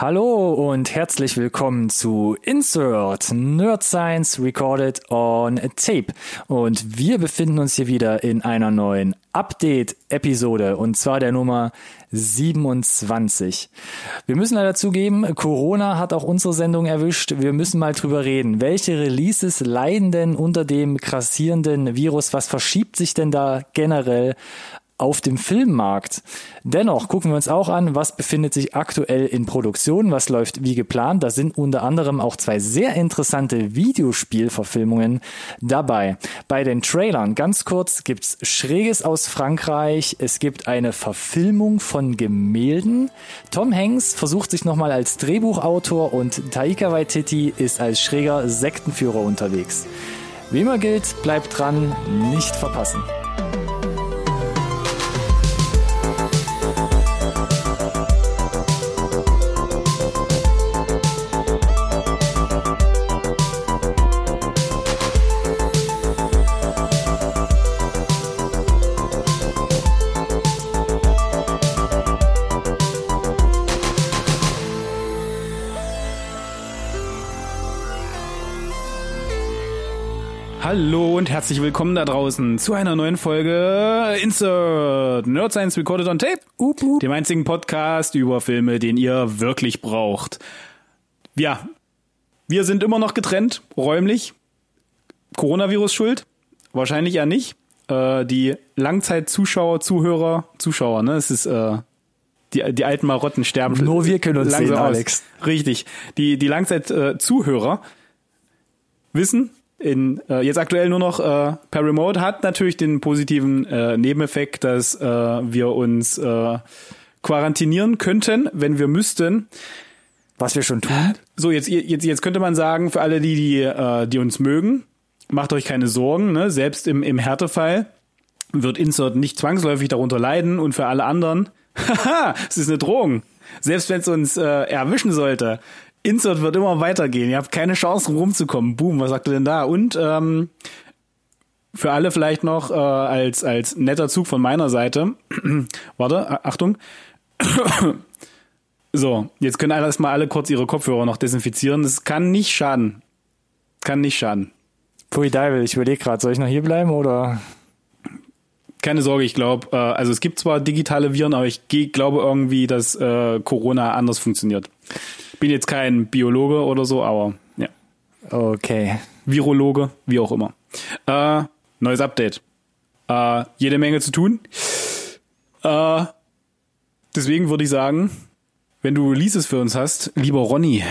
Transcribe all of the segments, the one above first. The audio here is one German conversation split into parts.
Hallo und herzlich willkommen zu Insert Nerd Science Recorded on Tape. Und wir befinden uns hier wieder in einer neuen Update-Episode und zwar der Nummer 27. Wir müssen leider zugeben, Corona hat auch unsere Sendung erwischt. Wir müssen mal drüber reden. Welche Releases leiden denn unter dem krassierenden Virus? Was verschiebt sich denn da generell? Auf dem Filmmarkt. Dennoch gucken wir uns auch an, was befindet sich aktuell in Produktion, was läuft wie geplant. Da sind unter anderem auch zwei sehr interessante Videospielverfilmungen dabei. Bei den Trailern ganz kurz gibt's Schräges aus Frankreich. Es gibt eine Verfilmung von Gemälden. Tom Hanks versucht sich nochmal als Drehbuchautor und Taika Waititi ist als schräger Sektenführer unterwegs. Wie immer gilt, bleibt dran, nicht verpassen. Hallo und herzlich willkommen da draußen zu einer neuen Folge Insert Nerd Science Recorded on Tape, up, up. dem einzigen Podcast über Filme, den ihr wirklich braucht. Ja, wir sind immer noch getrennt, räumlich. Coronavirus schuld? Wahrscheinlich eher nicht. Äh, die Langzeitzuschauer, Zuhörer, Zuschauer, ne? Es ist äh, die, die alten Marotten sterben. Nur wir können uns sehen, Alex. Richtig. Die, die Langzeit-Zuhörer äh, wissen, in äh, jetzt aktuell nur noch äh, per Remote hat natürlich den positiven äh, Nebeneffekt, dass äh, wir uns äh, quarantinieren könnten, wenn wir müssten. Was wir schon tun. So jetzt jetzt jetzt könnte man sagen für alle die die äh, die uns mögen, macht euch keine Sorgen, ne? Selbst im im Härtefall wird Insert nicht zwangsläufig darunter leiden und für alle anderen, haha, es ist eine Drohung. Selbst wenn es uns äh, erwischen sollte, Insert wird immer weitergehen. Ihr habt keine Chance, rumzukommen. Boom, was sagt ihr denn da? Und ähm, für alle vielleicht noch äh, als, als netter Zug von meiner Seite. Warte, Achtung. so, jetzt können erstmal alle kurz ihre Kopfhörer noch desinfizieren. Es kann nicht schaden. Kann nicht schaden. Pui Deivel, ich überlege gerade, soll ich noch hier bleiben oder? Keine Sorge, ich glaube, äh, also es gibt zwar digitale Viren, aber ich glaube irgendwie, dass äh, Corona anders funktioniert. Bin jetzt kein Biologe oder so, aber ja. Okay. Virologe, wie auch immer. Äh, neues Update. Äh, jede Menge zu tun. Äh, deswegen würde ich sagen, wenn du Releases für uns hast, lieber Ronny,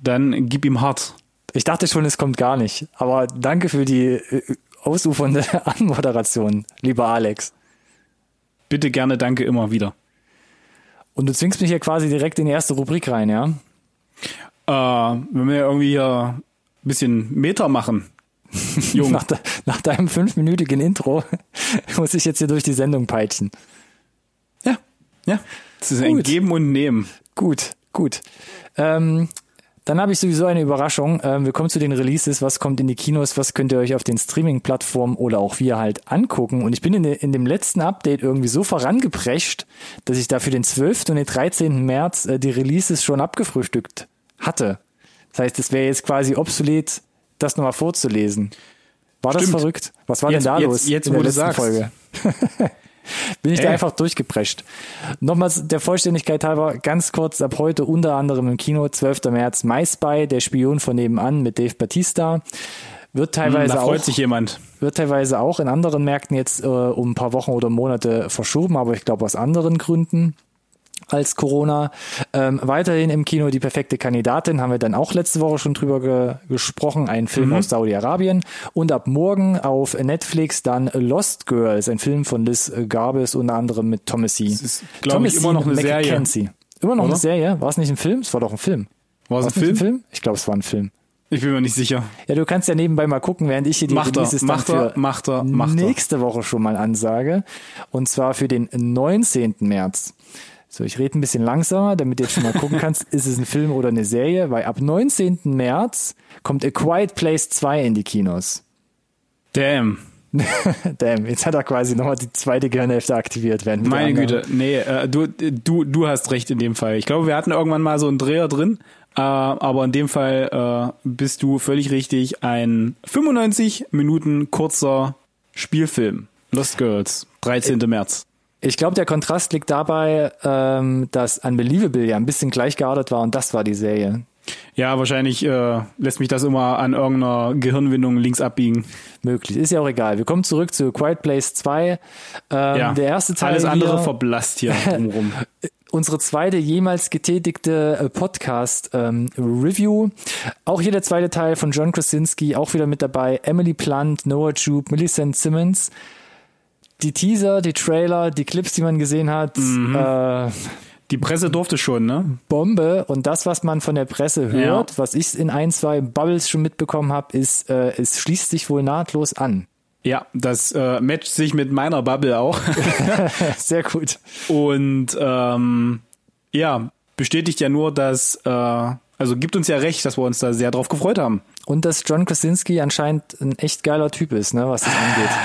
dann gib ihm hart. Ich dachte schon, es kommt gar nicht. Aber danke für die äh, ausufernde Anmoderation, lieber Alex. Bitte gerne, danke immer wieder. Und du zwingst mich hier quasi direkt in die erste Rubrik rein, ja? Äh, wenn wir irgendwie hier ein bisschen Meter machen. Jung. nach, de, nach deinem fünfminütigen Intro muss ich jetzt hier durch die Sendung peitschen. Ja, ja. Das ist gut. ein Geben und Nehmen. Gut, gut. Ähm, dann habe ich sowieso eine Überraschung. Ähm, wir kommen zu den Releases. Was kommt in die Kinos? Was könnt ihr euch auf den Streaming-Plattformen oder auch wir halt angucken? Und ich bin in, de, in, dem letzten Update irgendwie so vorangeprescht, dass ich da für den 12. und den 13. März äh, die Releases schon abgefrühstückt hatte. Das heißt, es wäre jetzt quasi obsolet, das nochmal vorzulesen. War Stimmt. das verrückt? Was war jetzt, denn da jetzt, los jetzt, in der letzten Folge? Bin ich Ey. da einfach durchgeprescht. Nochmals der Vollständigkeit halber, ganz kurz, ab heute unter anderem im Kino, 12. März, My Spy, der Spion von nebenan mit Dave Batista. Wird teilweise hm, da freut auch, sich jemand. Wird teilweise auch in anderen Märkten jetzt äh, um ein paar Wochen oder Monate verschoben, aber ich glaube aus anderen Gründen als Corona. Ähm, weiterhin im Kino die perfekte Kandidatin, haben wir dann auch letzte Woche schon drüber ge gesprochen, ein Film mhm. aus Saudi-Arabien. Und ab morgen auf Netflix dann Lost Girls, ein Film von Liz Garbus, unter anderem mit Thomasy. Das ist, glaube ich, immer noch eine Serie. Immer noch Oder? eine Serie? War es nicht ein Film? Es war doch ein Film. War es ein, Film? ein Film? Ich glaube, es war ein Film. Ich bin mir nicht sicher. Ja, du kannst ja nebenbei mal gucken, während ich hier die macht Releases er, macht er, macht er, macht nächste Woche schon mal ansage. Und zwar für den 19. März. So, ich rede ein bisschen langsamer, damit du jetzt schon mal gucken kannst, ist es ein Film oder eine Serie, weil ab 19. März kommt A Quiet Place 2 in die Kinos. Damn. Damn, jetzt hat er quasi nochmal die zweite Gehirnhälfte aktiviert. Während Meine Güte, nee, äh, du, du, du hast recht in dem Fall. Ich glaube, wir hatten irgendwann mal so einen Dreher drin, äh, aber in dem Fall äh, bist du völlig richtig. Ein 95 Minuten kurzer Spielfilm. Lost Girls, 13. März. Ich glaube, der Kontrast liegt dabei, ähm, dass Unbelievable ja ein bisschen gleichgeartet war und das war die Serie. Ja, wahrscheinlich äh, lässt mich das immer an irgendeiner Gehirnwindung links abbiegen. Möglich. Ist ja auch egal. Wir kommen zurück zu Quiet Place 2. Ähm, Ja, Der erste Teil. Alles andere hier, verblasst hier drumherum. unsere zweite jemals getätigte äh, Podcast-Review. auch hier der zweite Teil von John Krasinski, auch wieder mit dabei. Emily Plant, Noah Jupe, Millicent Simmons. Die Teaser, die Trailer, die Clips, die man gesehen hat, Mhm. äh, Die Presse durfte schon, ne? Bombe. Und das, was man von der Presse hört, Ja. was ich in ein, zwei Bubbles schon mitbekommen habe, ist, äh, es schließt sich wohl nahtlos an. Ja, das äh, matcht sich mit meiner Bubble auch. Sehr gut. Und ähm, ja, bestätigt ja nur, dass, äh, also gibt uns ja recht, dass wir uns da sehr drauf gefreut haben. Und dass John Krasinski anscheinend ein echt geiler Typ ist, ne, was das angeht.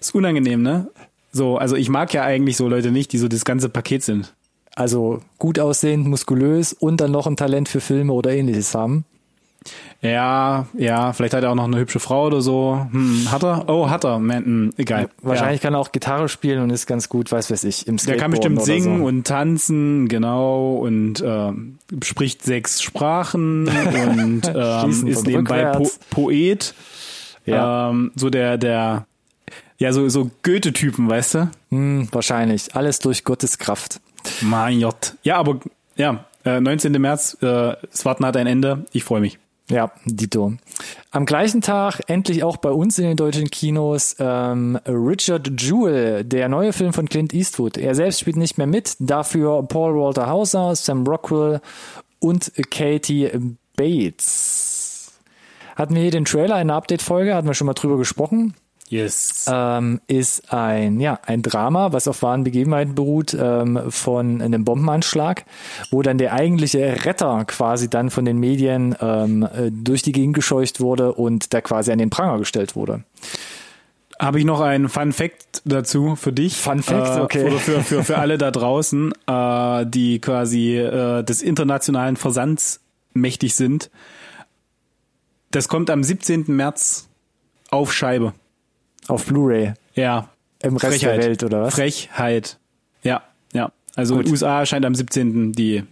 Ist unangenehm, ne? So, also ich mag ja eigentlich so Leute nicht, die so das ganze Paket sind. Also gut aussehend, muskulös und dann noch ein Talent für Filme oder ähnliches haben. Ja, ja, vielleicht hat er auch noch eine hübsche Frau oder so. Hm, hat er? Oh, hat er. Man, hm, egal. Wahrscheinlich kann er auch Gitarre spielen und ist ganz gut, weiß weiß ich, im Ja. Der kann bestimmt singen so. und tanzen, genau, und ähm, spricht sechs Sprachen und ähm, ist nebenbei po. Poet. Ja. Ähm, so der, der, ja, so, so Goethe-Typen, weißt du? Hm, wahrscheinlich. Alles durch Gottes Kraft. Mein Gott. Ja, aber ja, äh, 19. März, äh, Swarten hat ein Ende. Ich freue mich. Ja, Dito. Am gleichen Tag endlich auch bei uns in den deutschen Kinos ähm, Richard Jewell, der neue Film von Clint Eastwood. Er selbst spielt nicht mehr mit, dafür Paul Walter Hauser, Sam Rockwell und Katie Bates. Hatten wir hier den Trailer in der Update-Folge, hatten wir schon mal drüber gesprochen. Yes. ähm, ist ein, ja, ein Drama, was auf wahren Begebenheiten beruht, ähm, von einem Bombenanschlag, wo dann der eigentliche Retter quasi dann von den Medien ähm, äh, durch die Gegend gescheucht wurde und da quasi an den Pranger gestellt wurde. Habe ich noch einen Fun Fact dazu für dich. Fun Fact, äh, okay. Oder für, für, für alle da draußen, äh, die quasi äh, des internationalen Versands mächtig sind. Das kommt am 17. März auf Scheibe. Auf Blu-ray Ja. im Rest der Welt oder was? Frechheit. Ja, ja. Also Gut. in den USA erscheint am 17. die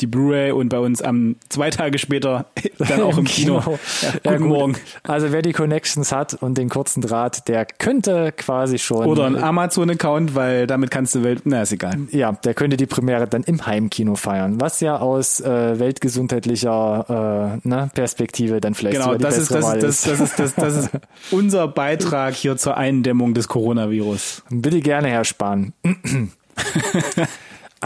die Blu-ray und bei uns am zwei Tage später dann auch im Kino. Ja, Guten gut. Morgen. Also wer die Connections hat und den kurzen Draht, der könnte quasi schon. Oder ein Amazon-Account, weil damit kannst du Welt. Na, ist egal. Ja, der könnte die Premiere dann im Heimkino feiern, was ja aus äh, weltgesundheitlicher äh, ne, Perspektive dann vielleicht Genau, das ist, das, das, das, ist, das, das ist unser Beitrag hier zur Eindämmung des Coronavirus. Bitte gerne, Herr Spahn.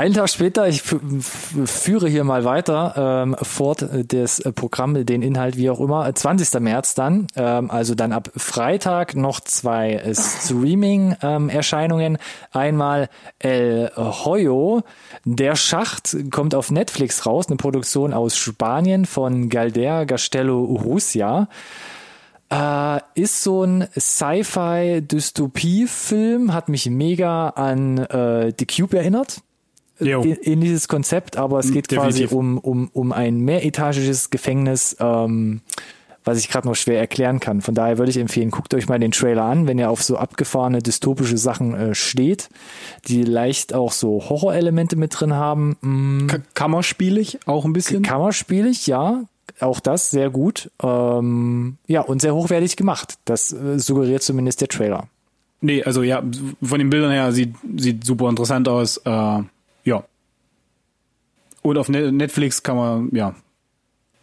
Einen Tag später, ich führe hier mal weiter ähm, fort äh, das äh, Programm, den Inhalt wie auch immer. Äh, 20. März dann, ähm, also dann ab Freitag noch zwei äh, Streaming-Erscheinungen. Einmal El Hoyo, der Schacht kommt auf Netflix raus, eine Produktion aus Spanien von Galder Gastello Urrutia. Äh, ist so ein Sci-Fi-Dystopie-Film, hat mich mega an äh, The Cube erinnert. Dieses Konzept, aber es geht Definitiv. quasi um, um, um ein mehretagisches Gefängnis, ähm, was ich gerade noch schwer erklären kann. Von daher würde ich empfehlen, guckt euch mal den Trailer an, wenn ihr auf so abgefahrene dystopische Sachen äh, steht, die leicht auch so Horrorelemente mit drin haben. Mm, Ka- Kammerspielig auch ein bisschen. Kammerspielig, ja. Auch das sehr gut. Ähm, ja, und sehr hochwertig gemacht. Das äh, suggeriert zumindest der Trailer. Nee, also ja, von den Bildern her sieht, sieht super interessant aus. Äh, ja. Und auf Ne- Netflix kann man, ja,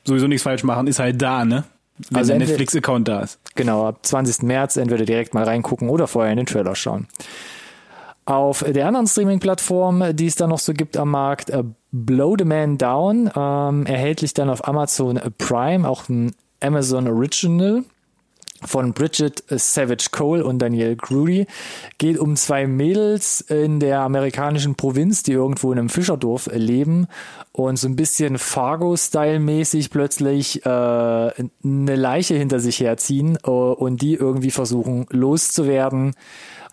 sowieso nichts falsch machen, ist halt da, ne? Wenn Also der Netflix-Account da ist. Genau, ab 20. März entweder direkt mal reingucken oder vorher in den Trailer schauen. Auf der anderen Streaming-Plattform, die es da noch so gibt am Markt, äh, Blow the Man Down, ähm, erhältlich dann auf Amazon Prime, auch ein Amazon Original. Von Bridget Savage Cole und Danielle Grudy. Geht um zwei Mädels in der amerikanischen Provinz, die irgendwo in einem Fischerdorf leben und so ein bisschen Fargo-Style-mäßig plötzlich äh, eine Leiche hinter sich herziehen äh, und die irgendwie versuchen loszuwerden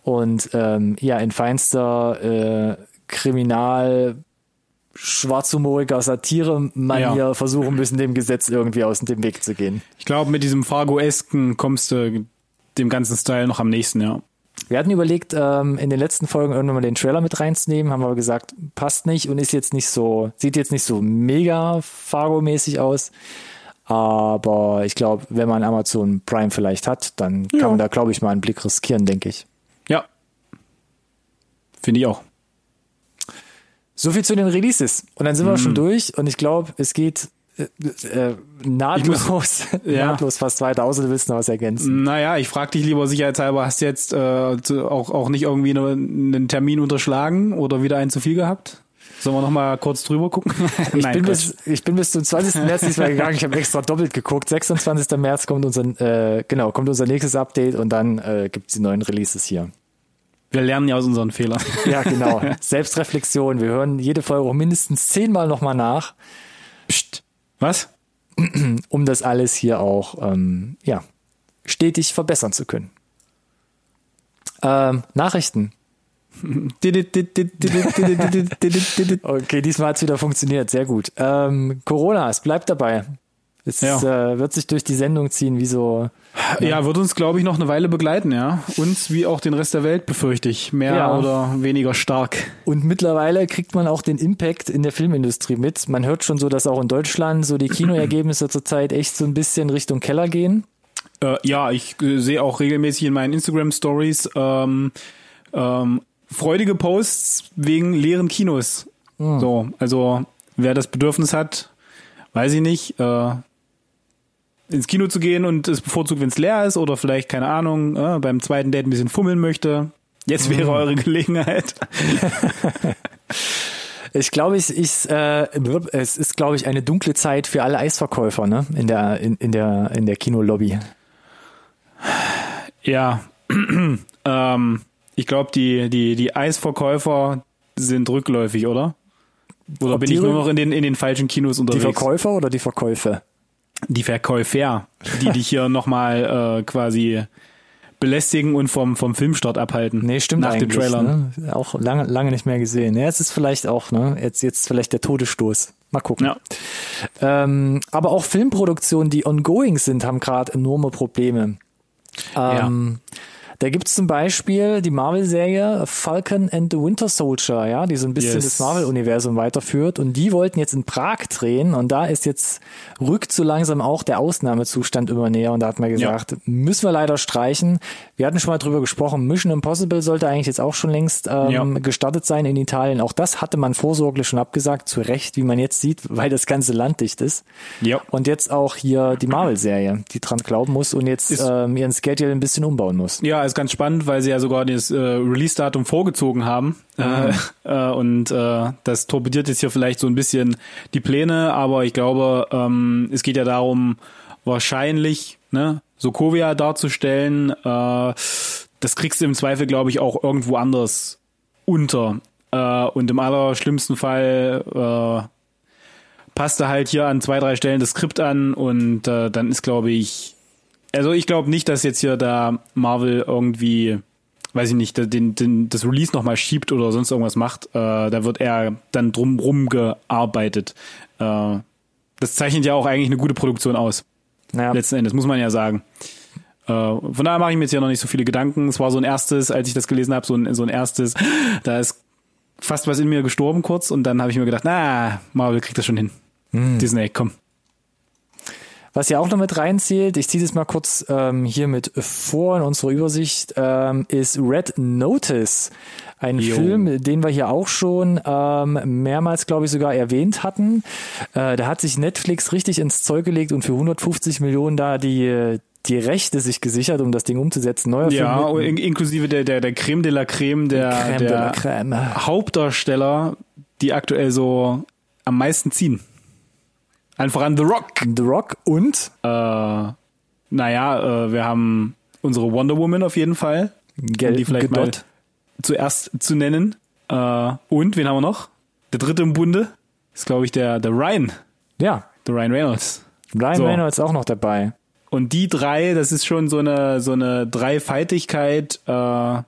und ähm, ja in feinster äh, Kriminal schwarzhumoriger Satire-Manier ja. versuchen müssen, dem Gesetz irgendwie aus dem Weg zu gehen. Ich glaube, mit diesem Fargo-esken kommst du dem ganzen Style noch am nächsten, ja. Wir hatten überlegt, ähm, in den letzten Folgen irgendwann mal den Trailer mit reinzunehmen, haben aber gesagt, passt nicht und ist jetzt nicht so, sieht jetzt nicht so mega Fargo-mäßig aus. Aber ich glaube, wenn man Amazon Prime vielleicht hat, dann kann ja. man da, glaube ich, mal einen Blick riskieren, denke ich. Ja. Finde ich auch. So viel zu den Releases. Und dann sind mhm. wir schon durch und ich glaube, es geht äh, äh, nahtlos, ja. nahtlos fast weiter, außer du willst noch was ergänzen. Naja, ich frage dich lieber sicherheitshalber, hast du jetzt äh, auch, auch nicht irgendwie eine, einen Termin unterschlagen oder wieder einen zu viel gehabt? Sollen wir noch mal kurz drüber gucken? ich, Nein, bin bis, ich bin bis zum 20. März diesmal gegangen. Ich habe extra doppelt geguckt. 26. März kommt unser, äh, genau, kommt unser nächstes Update und dann äh, gibt es die neuen Releases hier. Wir lernen ja aus unseren Fehlern. Ja, genau. Selbstreflexion. Wir hören jede Folge auch mindestens zehnmal nochmal nach. Psst. Was? Um das alles hier auch, ähm, ja, stetig verbessern zu können. Ähm, Nachrichten. okay, diesmal hat es wieder funktioniert. Sehr gut. Ähm, Corona, es bleibt dabei. Es ja. äh, wird sich durch die Sendung ziehen, wie so. Ja, ja wird uns, glaube ich, noch eine Weile begleiten, ja. Uns wie auch den Rest der Welt, befürchte ich. Mehr ja. oder weniger stark. Und mittlerweile kriegt man auch den Impact in der Filmindustrie mit. Man hört schon so, dass auch in Deutschland so die Kinoergebnisse zurzeit echt so ein bisschen Richtung Keller gehen. Äh, ja, ich äh, sehe auch regelmäßig in meinen Instagram-Stories ähm, ähm, freudige Posts wegen leeren Kinos. Mhm. So, also wer das Bedürfnis hat, weiß ich nicht, äh, ins Kino zu gehen und es bevorzugt, wenn es leer ist oder vielleicht, keine Ahnung, äh, beim zweiten Date ein bisschen fummeln möchte. Jetzt wäre mm. eure Gelegenheit. Ich glaube, ich, ich, äh, es ist, glaube ich, eine dunkle Zeit für alle Eisverkäufer, ne? In der, in, in der, in der Kinolobby. Ja. ähm, ich glaube, die, die, die Eisverkäufer sind rückläufig, oder? Oder Ob bin ich nur noch in den, in den falschen Kinos unterwegs? Die Verkäufer oder die Verkäufe? Die Verkäufer, die dich hier nochmal äh, quasi belästigen und vom, vom Filmstart abhalten. Nee, stimmt nach eigentlich. Nach den Ne? Auch lange, lange nicht mehr gesehen. Ja, es ist vielleicht auch, ne, jetzt, jetzt vielleicht der Todesstoß. Mal gucken. Ja. Ähm, aber auch Filmproduktionen, die ongoing sind, haben gerade enorme Probleme. Ähm, ja. Da gibt's zum Beispiel die Marvel-Serie Falcon and the Winter Soldier, ja, die so ein bisschen yes. das Marvel-Universum weiterführt. Und die wollten jetzt in Prag drehen und da ist jetzt rückt so langsam auch der Ausnahmezustand immer näher. Und da hat man gesagt, ja. müssen wir leider streichen. Wir hatten schon mal drüber gesprochen, Mission Impossible sollte eigentlich jetzt auch schon längst ähm, ja. gestartet sein in Italien. Auch das hatte man vorsorglich schon abgesagt, zu Recht, wie man jetzt sieht, weil das ganze Land dicht ist. Ja. Und jetzt auch hier die Marvel-Serie, die dran glauben muss und jetzt ähm, ihren Schedule ein bisschen umbauen muss. Ja, ist ganz spannend, weil sie ja sogar das äh, Release-Datum vorgezogen haben. Mhm. Äh, und äh, das torpediert jetzt hier vielleicht so ein bisschen die Pläne, aber ich glaube, ähm, es geht ja darum, wahrscheinlich ne, Sokovia darzustellen. Äh, das kriegst du im Zweifel, glaube ich, auch irgendwo anders unter. Äh, und im allerschlimmsten Fall äh, passt er halt hier an zwei, drei Stellen das Skript an und äh, dann ist, glaube ich, also ich glaube nicht, dass jetzt hier da Marvel irgendwie, weiß ich nicht, den, den, das Release nochmal schiebt oder sonst irgendwas macht. Äh, da wird eher dann drumrum gearbeitet. Äh, das zeichnet ja auch eigentlich eine gute Produktion aus. Ja. Letzten Endes, muss man ja sagen. Äh, von daher mache ich mir jetzt ja noch nicht so viele Gedanken. Es war so ein erstes, als ich das gelesen habe, so ein, so ein erstes, da ist fast was in mir gestorben kurz und dann habe ich mir gedacht, na, Marvel kriegt das schon hin. Hm. Disney, komm. Was ja auch noch mit reinzählt, ich ziehe das mal kurz ähm, hier mit vor in unserer Übersicht, ähm, ist Red Notice. Ein jo. Film, den wir hier auch schon ähm, mehrmals, glaube ich, sogar erwähnt hatten. Äh, da hat sich Netflix richtig ins Zeug gelegt und für 150 Millionen da die die Rechte sich gesichert, um das Ding umzusetzen. Neuer ja, Film in, inklusive der, der, der Creme de la Creme der, Creme der de Creme. Hauptdarsteller, die aktuell so am meisten ziehen. Einfach an The Rock. The Rock und äh, naja, äh, wir haben unsere Wonder Woman auf jeden Fall. Gel um die vielleicht mal gedot. zuerst zu nennen. Äh, und wen haben wir noch? Der dritte im Bunde ist, glaube ich, der, der Ryan. Ja, Der Ryan Reynolds. Ryan So. Reynolds auch noch dabei. Und die drei, das ist schon so eine, so eine Dreifaltigkeit, äh,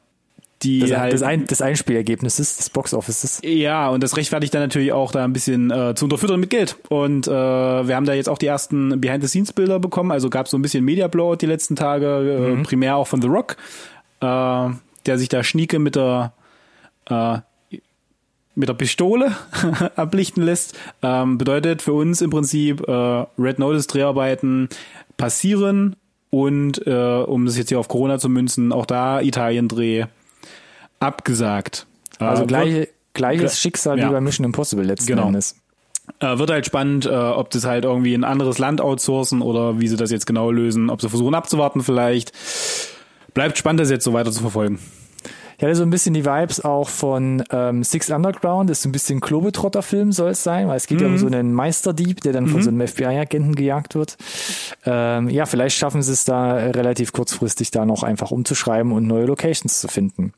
die Das, halt. das, ein, des Einspielergebnisses des Boxoffices. Ja, und das rechtfertigt dann natürlich auch da ein bisschen äh, zu unterfüttern mit Geld. Und äh, wir haben da jetzt auch die ersten Behind-the-Scenes-Bilder bekommen. Also gab es so ein bisschen Media-Blowout die letzten Tage, äh, primär auch von The Rock, äh, der sich da schnieke mit der äh, mit der Pistole ablichten lässt. Ähm, bedeutet für uns im Prinzip äh, Red Notice Dreharbeiten passieren und äh, um das jetzt hier auf Corona zu münzen, auch da Italien-Dreh abgesagt. Also Äh, gleiche, gleiches Gl- Schicksal ja. wie bei Mission Impossible letzten Genau. Endes. Äh, wird halt spannend, äh, ob das halt irgendwie in ein anderes Land outsourcen oder wie sie das jetzt genau lösen, ob sie versuchen abzuwarten vielleicht. Bleibt spannend, das jetzt so weiter zu verfolgen. Ich hatte so ein bisschen die Vibes auch von ähm, Six Underground, das ist ein bisschen Klobetrotter-Film soll es sein, weil es geht ja Mhm. um so einen Meisterdieb, der dann von so einem FBI-Agenten gejagt wird. Ähm, ja, vielleicht schaffen sie es da relativ kurzfristig da noch einfach umzuschreiben und neue Locations zu finden.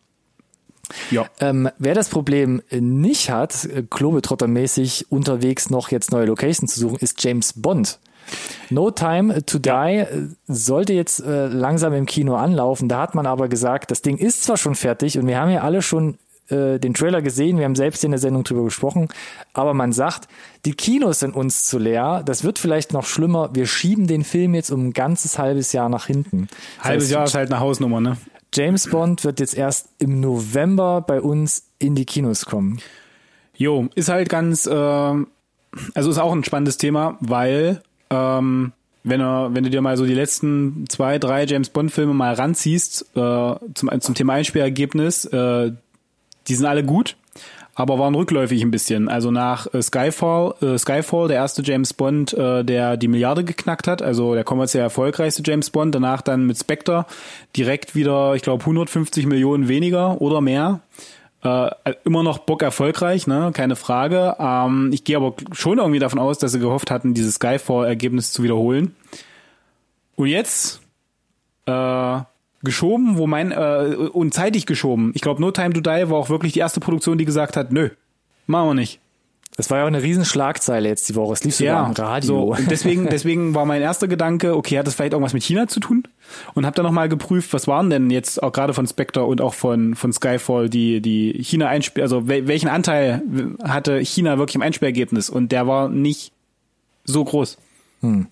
Ja. Ähm, wer das Problem nicht hat, äh, Globetrotter-mäßig unterwegs noch jetzt neue Locations zu suchen, ist James Bond. No Time to Die äh, sollte jetzt äh, langsam im Kino anlaufen. Da hat man aber gesagt, das Ding ist zwar schon fertig und wir haben ja alle schon äh, den Trailer gesehen, wir haben selbst in der Sendung drüber gesprochen, aber man sagt, die Kinos sind uns zu leer, das wird vielleicht noch schlimmer, wir schieben den Film jetzt um ein ganzes halbes Jahr nach hinten. Das Halbes heißt, Jahr ist halt eine Hausnummer, ne? James Bond wird jetzt erst im November bei uns in die Kinos kommen. Jo, ist halt ganz, äh, also ist auch ein spannendes Thema, weil ähm, wenn, er, wenn du dir mal so die letzten zwei, drei James Bond-Filme mal ranziehst äh, zum, zum Thema Einspielergebnis, äh, die sind alle gut, aber waren rückläufig ein bisschen. Also nach äh, Skyfall, äh, Skyfall, der erste James Bond, äh, der die Milliarde geknackt hat, also der kommerziell erfolgreichste James Bond, danach dann mit Spectre direkt wieder, ich glaube, 150 Millionen weniger oder mehr. Äh, immer noch Bock erfolgreich, ne, keine Frage. Ähm, ich gehe aber schon irgendwie davon aus, dass sie gehofft hatten, dieses Skyfall-Ergebnis zu wiederholen. Und jetzt äh, geschoben, wo mein äh, und zeitig geschoben. Ich glaube, No Time to Die war auch wirklich die erste Produktion, die gesagt hat, nö, machen wir nicht. Das war ja auch eine riesen Schlagzeile jetzt die Woche. Es lief sogar im Radio. So, und deswegen, deswegen war mein erster Gedanke, okay, hat das vielleicht irgendwas mit China zu tun? Und habe dann nochmal geprüft, was waren denn jetzt auch gerade von Spectre und auch von, von Skyfall die, die China Einspiel, also wel- welchen Anteil hatte China wirklich im Einspielergebnis? Und der war nicht so groß.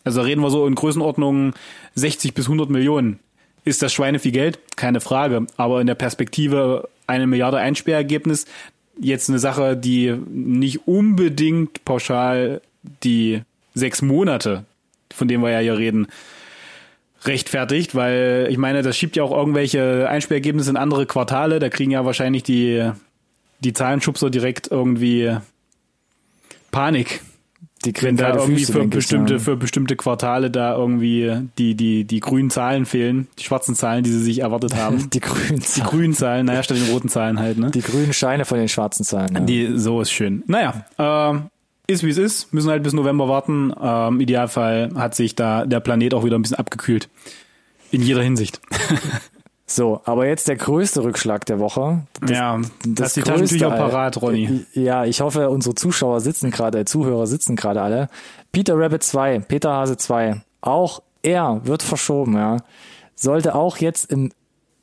Also reden wir so in Größenordnung 60 bis 100 Millionen. Ist das Schweine viel Geld? Keine Frage. Aber in der Perspektive eine Milliarde Einsperrergebnis jetzt eine Sache, die nicht unbedingt pauschal die sechs Monate, von denen wir ja hier reden, rechtfertigt, weil ich meine, das schiebt ja auch irgendwelche Einsperrergebnisse in andere Quartale. Da kriegen ja wahrscheinlich die, die Zahlenschubser direkt irgendwie Panik, die wenn da irgendwie Füße, für denke ich, bestimmte, ja. für bestimmte Quartale da irgendwie die, die, die grünen Zahlen fehlen, die schwarzen Zahlen, die sie sich erwartet haben. die grünen Die Zahlen. grünen Zahlen, naja, statt den roten Zahlen halt, ne? Die grünen Scheine von den schwarzen Zahlen. Ja. Die, so ist schön. Naja, ähm, ist wie es ist, müssen halt bis November warten. Ähm, Im Idealfall hat sich da der Planet auch wieder ein bisschen abgekühlt. In jeder Hinsicht. So, aber jetzt der größte Rückschlag der Woche. ja, das die Taschentücher parat, Ronny. Ja, ich hoffe, unsere Zuschauer sitzen gerade, Zuhörer sitzen gerade alle. Peter Rabbit 2, Peter Hase 2, auch er wird verschoben, ja. Sollte auch jetzt im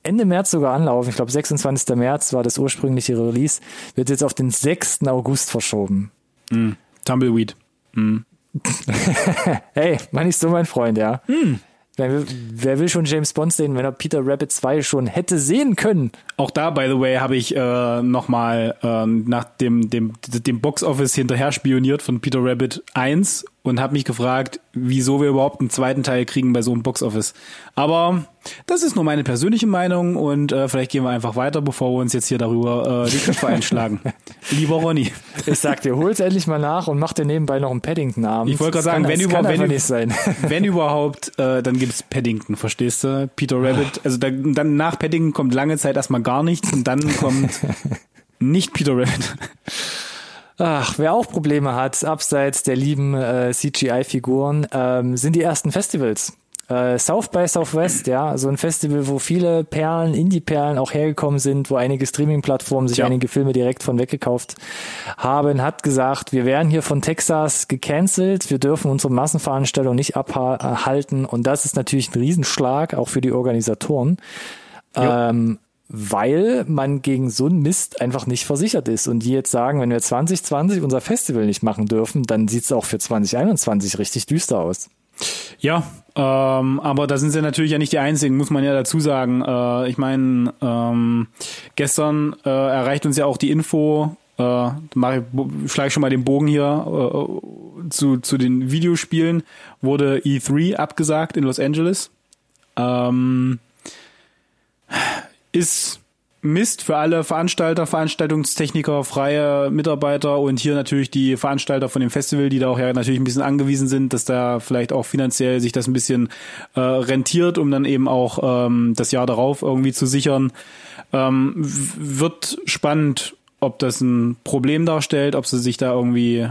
Ende März sogar anlaufen. Ich glaube, 26. März war das ursprüngliche Release. Wird jetzt auf den 6. August verschoben. Tumbleweed. Hey, mein ich so mein Freund, ja. Hm. Wer, will, wer will schon James Bond sehen, wenn er Peter Rabbit 2 schon hätte sehen können? Auch da, by the way, habe ich äh, nochmal äh, nach dem, dem, dem Box-Office hinterher spioniert von Peter Rabbit 1 und habe mich gefragt, wieso wir überhaupt einen zweiten Teil kriegen bei so einem Box-Office. Aber das ist nur meine persönliche Meinung und äh, vielleicht gehen wir einfach weiter, bevor wir uns jetzt hier darüber äh, die Köpfe einschlagen. Lieber Ronny, Ich sag dir, hol's endlich mal nach und mach dir nebenbei noch einen Paddington abends. Ich wollte gerade sagen, kann- wenn das über- kann wenn sein. wenn überhaupt, äh, dann gibt's Paddington, verstehst du? Peter Rabbit, also da, dann nach Paddington kommt lange Zeit erstmal gar nichts und dann kommt nicht Peter Rabbit. Ach, wer auch Probleme hat, abseits der lieben äh, CGI-Figuren, ähm, sind die ersten Festivals. Äh, South by Southwest, ja, so ein Festival, wo viele Perlen, Indie-Perlen auch hergekommen sind, wo einige Streaming-Plattformen sich Ja. einige Filme direkt von weggekauft haben, hat gesagt, wir werden hier von Texas gecancelt, wir dürfen unsere Massenveranstaltung nicht abhalten und das ist natürlich ein Riesenschlag, auch für die Organisatoren. Ähm, weil man gegen so einen Mist einfach nicht versichert ist. Und die jetzt sagen, wenn wir 2020 unser Festival nicht machen dürfen, dann sieht es auch für 2021 richtig düster aus. Ja, ähm, aber da sind sie natürlich ja nicht die Einzigen, muss man ja dazu sagen. Äh, ich meine, ähm, gestern äh, erreicht uns ja auch die Info, äh, ich, schlage schon mal den Bogen hier äh, zu, zu den Videospielen, wurde E3 abgesagt in Los Angeles. Ähm, ist Mist für alle Veranstalter, Veranstaltungstechniker, freie Mitarbeiter und hier natürlich die Veranstalter von dem Festival, die da auch ja natürlich ein bisschen angewiesen sind, dass da vielleicht auch finanziell sich das ein bisschen äh, rentiert, um dann eben auch ähm, das Jahr darauf irgendwie zu sichern. Ähm, wird spannend, ob das ein Problem darstellt, ob sie sich da irgendwie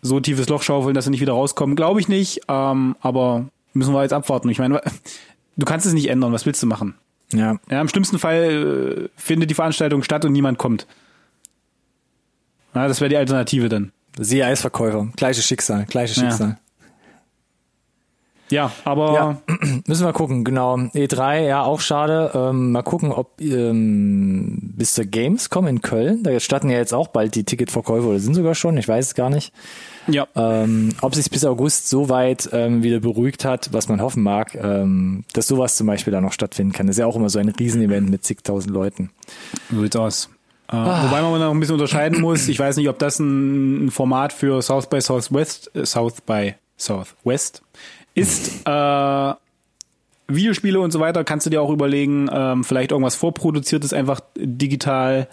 so tiefes Loch schaufeln, dass sie nicht wieder rauskommen. Glaube ich nicht, ähm, aber müssen wir jetzt abwarten. Ich meine, du kannst es nicht ändern. Was willst du machen? Ja. Ja, im schlimmsten Fall äh, findet die Veranstaltung statt und niemand kommt. Ja, das wäre die Alternative dann. Siehe Eisverkäufer. Gleiches Schicksal, gleiches Ja. Schicksal. Ja, aber Ja, müssen wir gucken, genau. E3, ja, auch schade. Ähm, mal gucken, ob ähm, bis zur Gamescom in Köln, da starten ja jetzt auch bald die Ticketverkäufe oder sind sogar schon, ich weiß es gar nicht. Ja, Ähm, ob sich bis August so weit ähm, wieder beruhigt hat, was man hoffen mag, ähm, dass sowas zum Beispiel da noch stattfinden kann. Das ist ja auch immer so ein Riesenevent mit zigtausend Leuten. so sieht's aus. Äh, Wobei man noch ein bisschen unterscheiden muss. Ich weiß nicht, ob das ein, ein Format für South by Southwest, äh, South by Southwest ist. Äh, Videospiele und so weiter kannst du dir auch überlegen, ähm, vielleicht irgendwas vorproduziertes einfach digital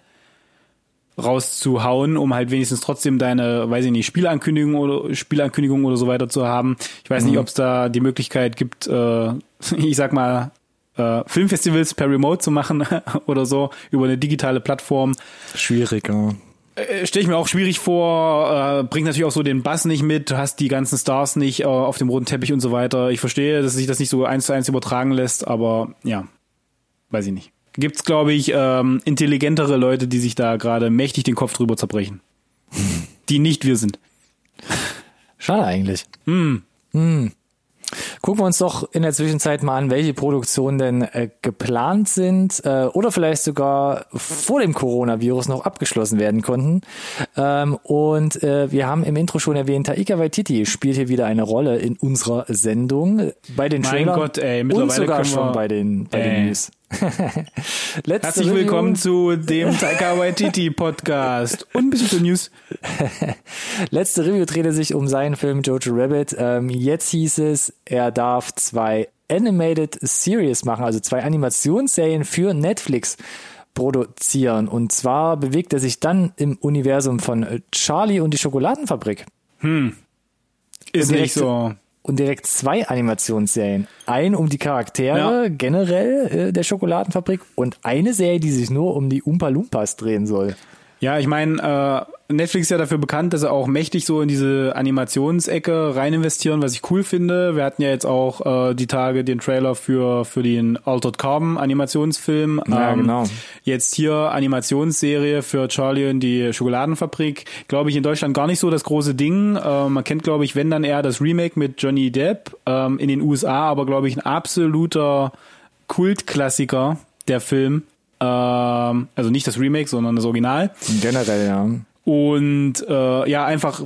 rauszuhauen, um halt wenigstens trotzdem deine, weiß ich nicht, Spielankündigung oder Spielankündigung oder so weiter zu haben. Ich weiß nicht, ob es da die Möglichkeit gibt, äh, ich sag mal, äh, Filmfestivals per Remote zu machen oder so über eine digitale Plattform. Schwierig, ja. Äh, Stelle ich mir auch schwierig vor, äh, bringt natürlich auch so den Bass nicht mit, du hast die ganzen Stars nicht äh, auf dem roten Teppich und so weiter. Ich verstehe, dass sich das nicht so eins zu eins übertragen lässt, aber ja, weiß ich nicht. Gibt's, glaube ich, ähm, intelligentere Leute, die sich da gerade mächtig den Kopf drüber zerbrechen. die nicht wir sind. Schade eigentlich. Hm. Gucken wir uns doch in der Zwischenzeit mal an, welche Produktionen denn äh, geplant sind äh, oder vielleicht sogar vor dem Coronavirus noch abgeschlossen werden konnten. Ähm, und äh, wir haben im Intro schon erwähnt, Taika Waititi spielt hier wieder eine Rolle in unserer Sendung bei den Mein Trailern Gott, ey, und mittlerweile sogar können wir- schon bei den, bei den. News. Herzlich willkommen zu dem Taika Waititi Podcast und ein bisschen zur News. Letzte Review drehte sich um seinen Film Jojo Rabbit. Ähm, jetzt hieß es, er darf zwei Animated Series machen, also zwei Animationsserien für Netflix produzieren. Und zwar bewegt er sich dann im Universum von Charlie und die Schokoladenfabrik. Ist direkt- nicht so. Und direkt zwei Animationsserien. Ein um die Charaktere generell äh, der Schokoladenfabrik und eine Serie, die sich nur um die Oompa Loompas drehen soll. Ja, ich meine, äh, Netflix ist ja dafür bekannt, dass sie auch mächtig so in diese Animationsecke rein investieren, was ich cool finde. Wir hatten ja jetzt auch äh, die Tage den Trailer für für den Altered Carbon Animationsfilm. Ja, Ähm, genau. Jetzt hier Animationsserie für Charlie und die Schokoladenfabrik. Glaube ich in Deutschland gar nicht so das große Ding. Äh, man kennt, glaube ich, wenn dann eher das Remake mit Johnny Depp. Ähm, in den USA aber, glaube ich, ein absoluter Kultklassiker, der Film. Ähm, also nicht das Remake, sondern das Original. Generell, ja. Und äh, ja, einfach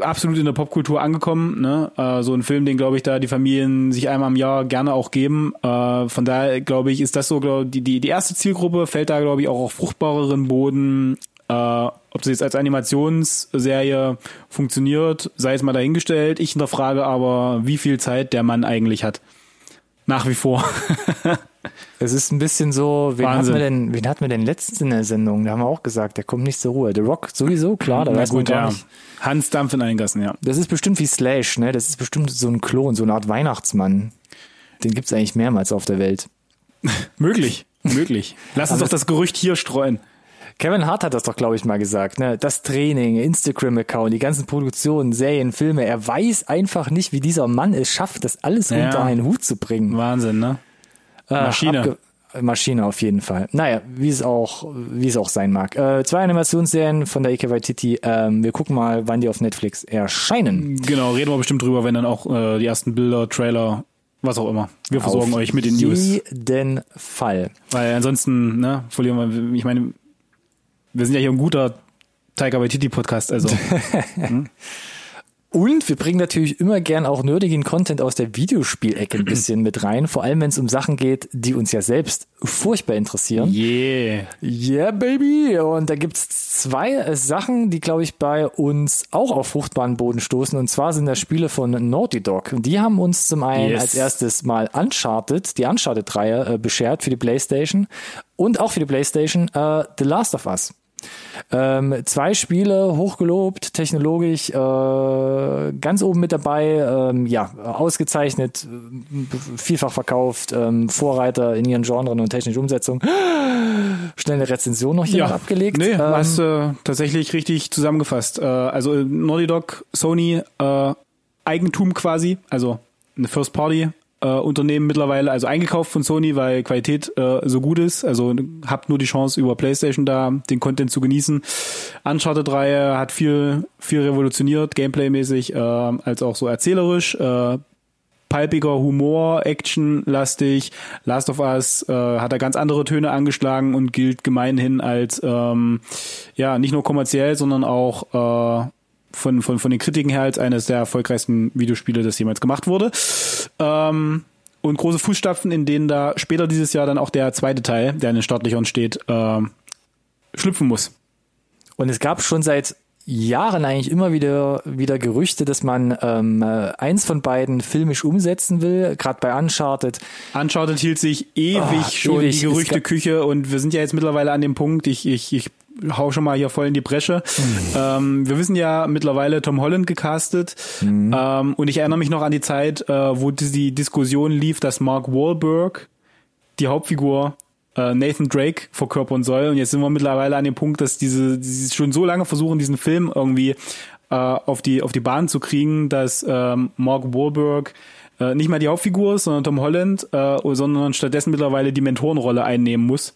absolut in der Popkultur angekommen. Ne? Äh, so ein Film, den, glaube ich, da die Familien sich einmal im Jahr gerne auch geben. Äh, von daher, glaube ich, ist das so, glaub, die, die, die erste Zielgruppe fällt da, glaube ich, auch auf fruchtbareren Boden. Äh, ob sie jetzt als Animationsserie funktioniert, sei es mal dahingestellt. Ich hinterfrage aber, wie viel Zeit der Mann eigentlich hat. Nach wie vor. Es ist ein bisschen so, wen hatten wir denn, wen hatten wir denn letztens in der Sendung? Da haben wir auch gesagt, der kommt nicht zur Ruhe. The Rock sowieso, klar, da Na weiß man gut, gar ja. nicht. Hans Dampf in Eingassen, ja. Das ist bestimmt wie Slash, ne? Das ist bestimmt so ein Klon, so eine Art Weihnachtsmann. Den gibt's eigentlich mehrmals auf der Welt. Möglich, möglich. Lass uns doch das Gerücht hier streuen. Kevin Hart hat das doch, glaube ich, mal gesagt. Ne? Das Training, Instagram-Account, die ganzen Produktionen, Serien, Filme. Er weiß einfach nicht, wie dieser Mann es schafft, das alles Ja. unter einen Hut zu bringen. Wahnsinn, ne? Äh, Maschine. Maschine auf jeden Fall. Naja, wie es auch, wie es auch sein mag. Äh, zwei Animationsserien von der EKY Titi. Ähm, wir gucken mal, wann die auf Netflix erscheinen. Genau, reden wir bestimmt drüber, wenn dann auch äh, die ersten Bilder, Trailer, was auch immer. Wir versorgen auf euch mit den News. jeden Fall. Weil ansonsten, ne, verlieren wir, ich meine, wir sind ja hier ein guter Tiger Waititi Podcast, also. Und wir bringen natürlich immer gern auch nerdigen Content aus der Videospielecke ein bisschen mit rein, vor allem wenn es um Sachen geht, die uns ja selbst furchtbar interessieren. yeah. Yeah, baby! Und da gibt's zwei äh, Sachen, die, glaube ich, bei uns auch auf fruchtbaren Boden stoßen. Und zwar sind das Spiele von Naughty Dog. Und Die haben uns zum einen Yes. als erstes mal Uncharted, die Uncharted-Reihe, äh, beschert für die PlayStation. Und auch für die PlayStation äh, The Last of Us. Ähm, zwei Spiele, hochgelobt, technologisch, äh, ganz oben mit dabei, ähm, ja, ausgezeichnet, äh, vielfach verkauft, ähm, Vorreiter in ihren Genren und technische Umsetzung. Schnell eine Rezension noch hier Ja, abgelegt. Nee, Ähm, hast äh, tatsächlich richtig zusammengefasst. Äh, also äh, Naughty Dog, Sony, äh, Eigentum quasi, also eine First Party äh, Unternehmen mittlerweile, also eingekauft von Sony, weil Qualität äh, so gut ist. Also habt nur die Chance über PlayStation da den Content zu genießen. Uncharted 3 hat viel viel revolutioniert, Gameplay-mäßig, äh, als auch so erzählerisch. Äh, palpiger Humor, Action-lastig. Last of Us äh, hat da ganz andere Töne angeschlagen und gilt gemeinhin als ähm, ja nicht nur kommerziell, sondern auch äh, von, von, von den Kritiken her als eines der erfolgreichsten Videospiele, das jemals gemacht wurde. Ähm, und große Fußstapfen, in denen da später dieses Jahr dann auch der zweite Teil, der in den Startlöchern steht, äh, schlüpfen muss. Und es gab schon seit Jahren eigentlich immer wieder wieder Gerüchte, dass man ähm, äh, eins von beiden filmisch umsetzen will, gerade bei Uncharted. Uncharted hielt sich ewig Ah, schon ewig. die Gerüchteküche und wir sind ja jetzt mittlerweile an dem Punkt, ich, ich, ich hau schon mal hier voll in die Bresche. Ähm, wir wissen ja mittlerweile Tom Holland gecastet ähm, und ich erinnere mich noch an die Zeit, äh, wo die, Diskussion lief, dass Mark Wahlberg die Hauptfigur äh, Nathan Drake verkörpern soll und jetzt sind wir mittlerweile an dem Punkt, dass diese, die schon so lange versuchen, diesen Film irgendwie äh, auf die auf die Bahn zu kriegen, dass ähm, Mark Wahlberg äh, nicht mehr die Hauptfigur ist, sondern Tom Holland, äh, sondern stattdessen mittlerweile die Mentorenrolle einnehmen muss.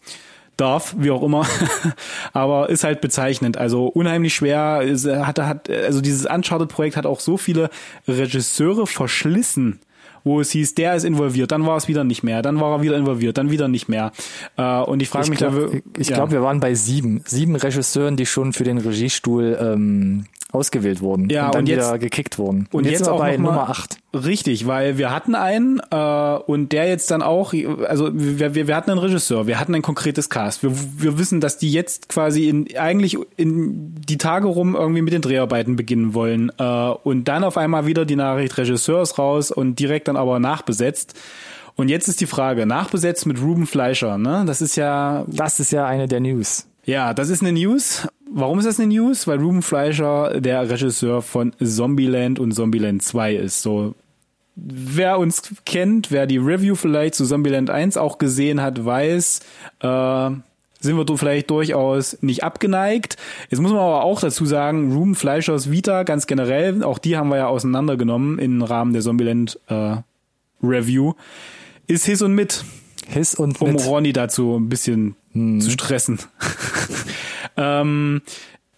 Darf, wie auch immer, aber ist halt bezeichnend. Also unheimlich schwer. Ist, hat, hat, also dieses Uncharted-Projekt hat auch so viele Regisseure verschlissen, wo es hieß, der ist involviert, dann war es wieder nicht mehr, dann war er wieder involviert, dann wieder nicht mehr. Äh, und ich frage Ich mich da glaube, wir- ich ja. glaub, wir waren bei sieben, sieben Regisseuren, die schon für den Regiestuhl ähm, ausgewählt wurden Ja, und dann und jetzt- wieder gekickt wurden. Und, jetzt, sind wir auch bei Nummer acht. Richtig, weil wir hatten einen äh, und der jetzt dann auch, also wir, wir, wir hatten einen Regisseur, wir hatten ein konkretes Cast. Wir, wir wissen, dass die jetzt quasi in eigentlich in die Tage rum irgendwie mit den Dreharbeiten beginnen wollen äh, und dann auf einmal wieder die Nachricht Regisseur ist raus und direkt dann aber nachbesetzt. Und jetzt ist die Frage, nachbesetzt mit Ruben Fleischer, ne? Das ist ja Das ist ja eine der News. ja, das ist eine News. Warum ist das eine News? Weil Ruben Fleischer der Regisseur von Zombieland und Zombieland 2 ist. So, wer uns kennt, wer die Review vielleicht zu Zombieland 1 auch gesehen hat, weiß, äh, sind wir vielleicht durchaus nicht abgeneigt. Jetzt muss man aber auch dazu sagen, Ruben Fleischers Vita ganz generell, auch die haben wir ja auseinandergenommen im Rahmen der Zombieland äh, Review, ist His und Mit His und um mit. Ronny dazu ein bisschen zu stressen. ähm,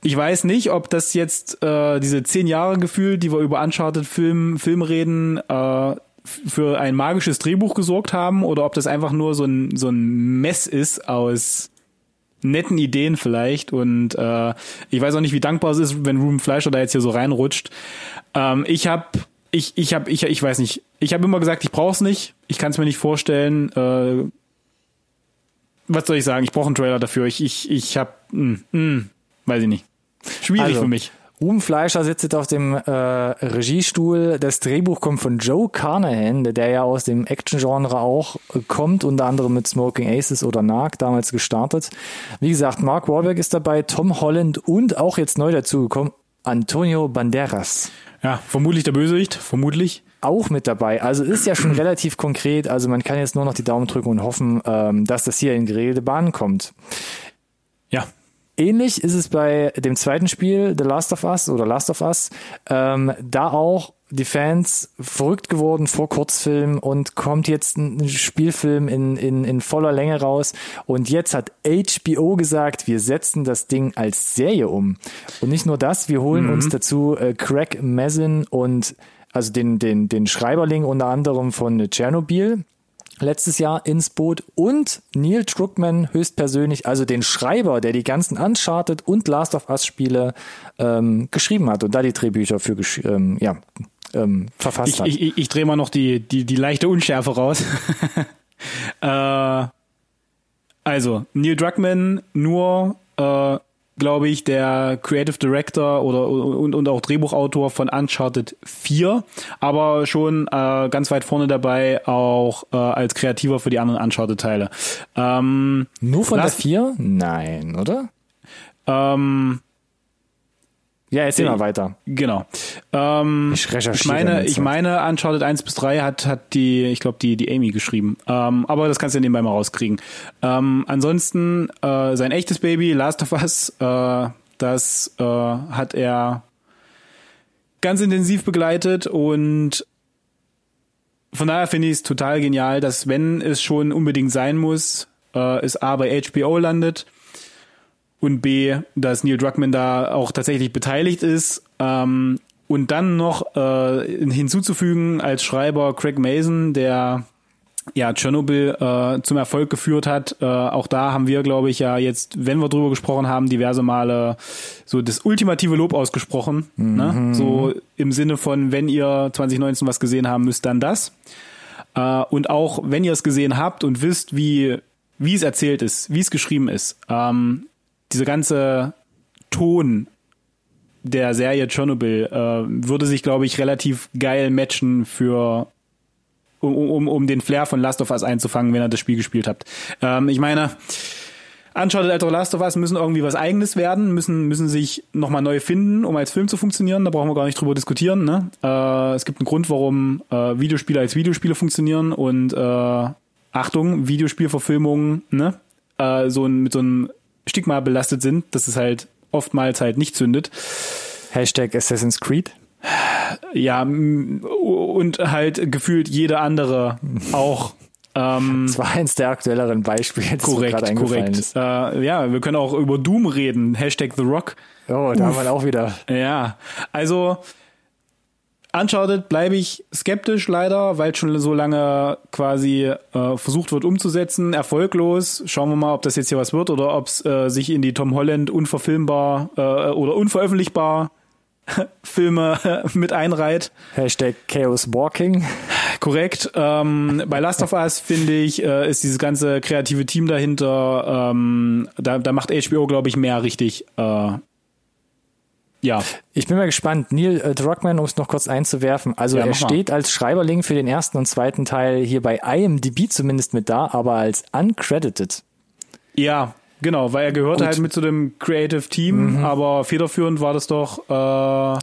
ich weiß nicht, ob das jetzt äh, diese zehn Jahre Gefühl, die wir über Uncharted Film, Film reden, äh, für ein magisches Drehbuch gesorgt haben oder ob das einfach nur so ein, so ein Mess ist aus netten Ideen vielleicht und äh, ich weiß auch nicht, wie dankbar es ist, wenn Ruben Fleischer da jetzt hier so reinrutscht. Ähm, ich habe ich ich habe ich ich weiß nicht. Ich habe immer gesagt, ich brauche es nicht. Ich kann es mir nicht vorstellen. Äh, was soll ich sagen? Ich brauche einen Trailer dafür. Ich ich ich habe weiß ich nicht. Schwierig Also, für mich. Ruben Fleischer sitzt jetzt auf dem äh, Regiestuhl. Das Drehbuch kommt von Joe Carnahan, der, der ja aus dem Action-Genre auch äh, kommt, unter anderem mit Smoking Aces oder Narc damals gestartet. Wie gesagt, Mark Wahlberg ist dabei, Tom Holland und auch jetzt neu dazugekommen, Antonio Banderas. Ja, vermutlich der Bösewicht, vermutlich. auch mit dabei. Also ist ja schon relativ konkret. Also man kann jetzt nur noch die Daumen drücken und hoffen, ähm, dass das hier in geregelte Bahnen kommt. Ähnlich ist es bei dem zweiten Spiel, The Last of Us oder Last of Us. Ähm, da auch die Fans verrückt geworden vor Kurzfilm und kommt jetzt ein Spielfilm in, in, in voller Länge raus. Und jetzt hat HBO gesagt, wir setzen das Ding als Serie um. Und nicht nur das, wir holen mhm. uns dazu äh, Craig Mazin und also den, den, den Schreiberling unter anderem von Tschernobyl letztes Jahr ins Boot und Neil Druckmann höchstpersönlich, also den Schreiber, der die ganzen Uncharted und Last of Us Spiele ähm, geschrieben hat und da die Drehbücher für ähm, ja, ähm, verfasst ich, hat. Ich, ich, ich drehe mal noch die, die, die leichte Unschärfe raus. äh, also, Neil Druckmann nur äh, glaube ich, der Creative Director oder und, und auch Drehbuchautor von Uncharted 4, aber schon äh, ganz weit vorne dabei, auch äh, als Kreativer für die anderen Uncharted-Teile. Ähm, Nur von der 4? Nein, oder? Ähm, ja, erzähl mal weiter. Genau. Ähm, ich recherchiere. Ich meine, ich meine, Uncharted 1 bis 3 hat, hat die, ich glaube, die, die Amy geschrieben. Ähm, aber das kannst du ja nebenbei mal rauskriegen. Ähm, ansonsten, äh, sein echtes Baby, Last of Us, äh, das äh, hat er ganz intensiv begleitet und von daher finde ich es total genial, dass wenn es schon unbedingt sein muss, äh, es A bei HBO landet und B, dass Neil Druckmann da auch tatsächlich beteiligt ist. Ähm, und dann noch äh, hinzuzufügen als Schreiber Craig Mason, der ja Tschernobyl äh, zum Erfolg geführt hat. Äh, auch da haben wir, glaube ich, ja jetzt, wenn wir drüber gesprochen haben, diverse Male so das ultimative Lob ausgesprochen. Ne? Mhm. Ne? So im Sinne von, wenn ihr 2019 was gesehen haben müsst, dann das. Äh, und auch wenn ihr es gesehen habt und wisst, wie wie es erzählt ist, wie es geschrieben ist, ähm, diese ganze Ton der Serie Chernobyl äh, würde sich, glaube ich, relativ geil matchen für um, um, um den Flair von Last of Us einzufangen, wenn ihr das Spiel gespielt habt. Ähm, ich meine, Uncharted als Last of Us müssen irgendwie was eigenes werden, müssen, müssen sich nochmal neu finden, um als Film zu funktionieren. Da brauchen wir gar nicht drüber diskutieren. Ne? Äh, es gibt einen Grund, warum äh, Videospiele als Videospiele funktionieren und äh, Achtung, Videospielverfilmungen, ne? Äh, so ein, mit so einem Stigma belastet sind, dass es halt oftmals halt nicht zündet. Hashtag Assassin's Creed. Ja, und halt gefühlt jede andere auch. Ähm, das war eins der aktuelleren Beispiele, das korrekt, korrekt. Ist. Äh, ja, wir können auch über Doom reden. Hashtag The Rock. Oh, da haben wir auch wieder. Ja, also Uncharted bleibe ich skeptisch leider, weil schon so lange quasi äh, versucht wird umzusetzen, erfolglos. Schauen wir mal, ob das jetzt hier was wird oder ob es äh, sich in die Tom Holland unverfilmbar äh, oder unveröffentlichbar Filme mit einreiht. Hashtag Chaos Walking. Korrekt. Ähm, bei Last of Us finde ich, äh, ist dieses ganze kreative Team dahinter, ähm, da, da macht HBO, glaube ich, mehr richtig. Äh, ja. Ich bin mal gespannt. Neil äh, Druckmann, um es noch kurz einzuwerfen. Also ja, er steht als Schreiberling für den ersten und zweiten Teil hier bei IMDb zumindest mit da, aber als uncredited. Ja, genau, weil er gehört Gut. halt mit zu dem Creative Team, mhm. aber federführend war das doch äh,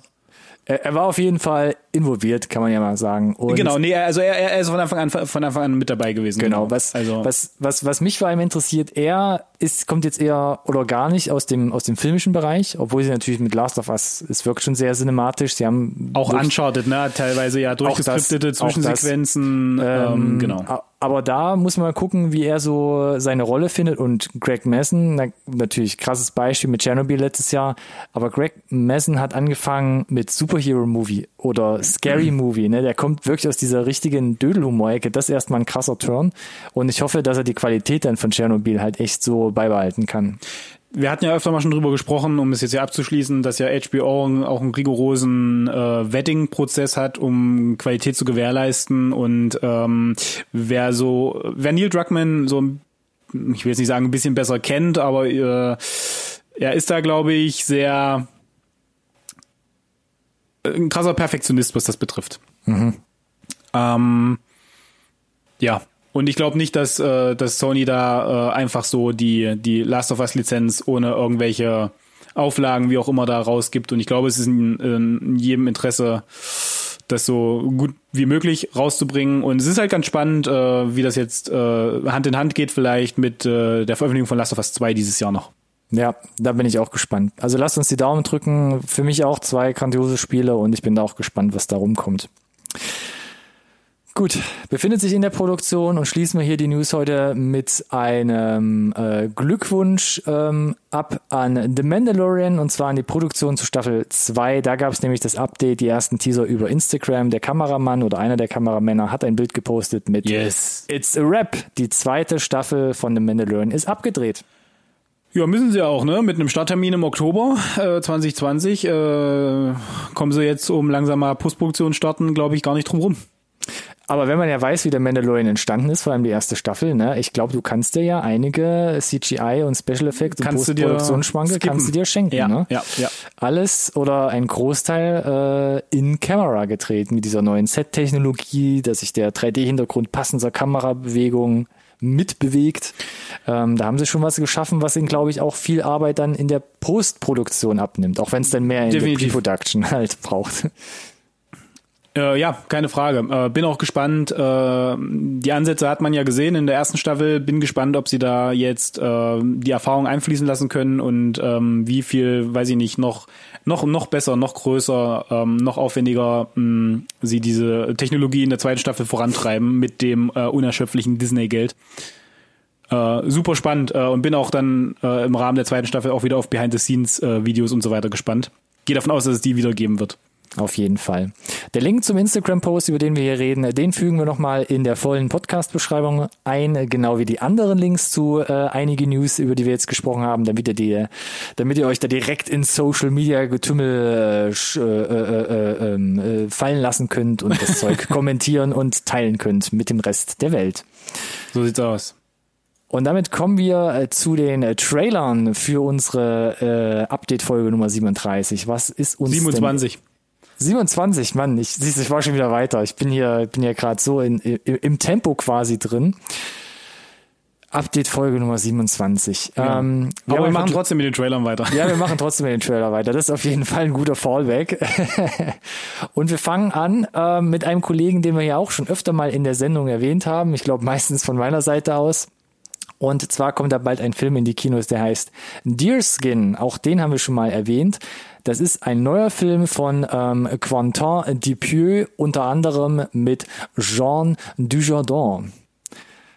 er, war auf jeden Fall involviert, kann man ja mal sagen. Und genau, nee, also er, er ist von Anfang an von Anfang an mit dabei gewesen. Genau, genau. was also was was was mich vor allem interessiert, er ist kommt jetzt eher oder gar nicht aus dem aus dem filmischen Bereich, obwohl sie natürlich mit Last of Us es wirkt schon sehr cinematisch. Sie haben auch Uncharted, ne, teilweise ja durchgeskriptete Zwischensequenzen, das, ähm, ähm, genau. Aber da muss man mal gucken, wie er so seine Rolle findet. Und Greg Messon, na, natürlich krasses Beispiel mit Chernobyl letztes Jahr, aber Greg Messon hat angefangen mit Superhero-Movie oder Scary-Movie. Ne? Der kommt wirklich aus dieser richtigen Dödelhumor-Ecke. Das ist erstmal ein krasser Turn. Und ich hoffe, dass er die Qualität dann von Chernobyl halt echt so beibehalten kann wir hatten ja öfter mal schon drüber gesprochen, um es jetzt hier abzuschließen, dass ja HBO auch einen rigorosen äh, Vetting-Prozess hat, um Qualität zu gewährleisten. Und ähm, wer so, wer Neil Druckmann so, ich will jetzt nicht sagen, ein bisschen besser kennt, aber äh, er ist da, glaube ich, sehr ein krasser Perfektionist, was das betrifft. Mhm. Ähm, ja, und ich glaube nicht, dass, äh, dass Sony da äh, einfach so die, die Last of Us Lizenz ohne irgendwelche Auflagen, wie auch immer, da rausgibt. Und ich glaube, es ist in, in jedem Interesse, das so gut wie möglich rauszubringen. Und es ist halt ganz spannend, äh, wie das jetzt äh, Hand in Hand geht, vielleicht mit äh, der Veröffentlichung von Last of Us 2 dieses Jahr noch. Ja, da bin ich auch gespannt. Also lasst uns die Daumen drücken. Für mich auch zwei grandiose Spiele und ich bin da auch gespannt, was da rumkommt. Gut, befindet sich in der Produktion und schließen wir hier die News heute mit einem äh, Glückwunsch ähm, ab an The Mandalorian und zwar an die Produktion zu Staffel 2. Da gab es nämlich das Update, die ersten Teaser über Instagram. Der Kameramann oder einer der Kameramänner hat ein Bild gepostet mit Yes. It's a Rap. Die zweite Staffel von The Mandalorian ist abgedreht. Ja, müssen sie auch, ne? Mit einem Starttermin im Oktober äh, 2020 äh, kommen sie jetzt, um langsam mal Postproduktion starten, glaube ich, gar nicht drum rum. Aber wenn man ja weiß, wie der Mandalorian entstanden ist, vor allem die erste Staffel, ne, ich glaube, du kannst dir ja einige CGI und Special Effects und Kannst du dir Postproduktionsschwanke kannst du dir schenken, Ja, ne? ja, ja. Alles oder ein Großteil äh, in Camera getreten mit dieser neuen Set-Technologie, dass sich der 3D-Hintergrund passender Kamerabewegung mitbewegt. Ähm, da haben sie schon was geschaffen, was ihnen, glaube ich, auch viel Arbeit dann in der Postproduktion abnimmt, auch wenn es dann mehr in Definitiv. der Pre-Production halt braucht. Äh, ja, keine Frage. Äh, bin auch gespannt. Äh, die Ansätze hat man ja gesehen in der ersten Staffel. Bin gespannt, ob sie da jetzt äh, die Erfahrung einfließen lassen können und ähm, wie viel, weiß ich nicht, noch noch noch besser, noch größer, ähm, noch aufwendiger mh, sie diese Technologie in der zweiten Staffel vorantreiben mit dem äh, unerschöpflichen Disney-Geld. Äh, super spannend und bin auch dann im Rahmen der zweiten Staffel auch wieder auf Behind-the-Scenes-Videos und so weiter gespannt. Gehe davon aus, dass es die wieder geben wird. Auf jeden Fall. Der Link zum Instagram-Post, über den wir hier reden, den fügen wir nochmal in der vollen Podcast-Beschreibung ein, genau wie die anderen Links zu äh, einige News, über die wir jetzt gesprochen haben, damit ihr die, damit ihr euch da direkt ins Social Media Getümmel äh, äh, äh, äh, ähm, äh, fallen lassen könnt und das Zeug kommentieren und teilen könnt mit dem Rest der Welt. So sieht's aus. Und damit kommen wir äh, zu den äh, Trailern für unsere äh, Update-Folge Nummer 37. Was ist uns denn 27. 27, Mann, ich siehst, ich war schon wieder weiter. Ich bin hier, bin hier gerade so in, im, im Tempo quasi drin. Update Folge Nummer 27. Ja. Ähm, wir Aber wir haben machen trotzdem mit den Trailern weiter. ja, wir machen trotzdem den Trailer weiter. Das ist auf jeden Fall ein guter Fallback. Und wir fangen an äh, mit einem Kollegen, den wir ja auch schon öfter mal in der Sendung erwähnt haben. Ich glaube meistens von meiner Seite aus. Und zwar kommt da bald ein Film in die Kinos, der heißt Deerskin. Auch den haben wir schon mal erwähnt. Das ist ein neuer Film von ähm, Quentin Dupieux, unter anderem mit Jean Dujardin.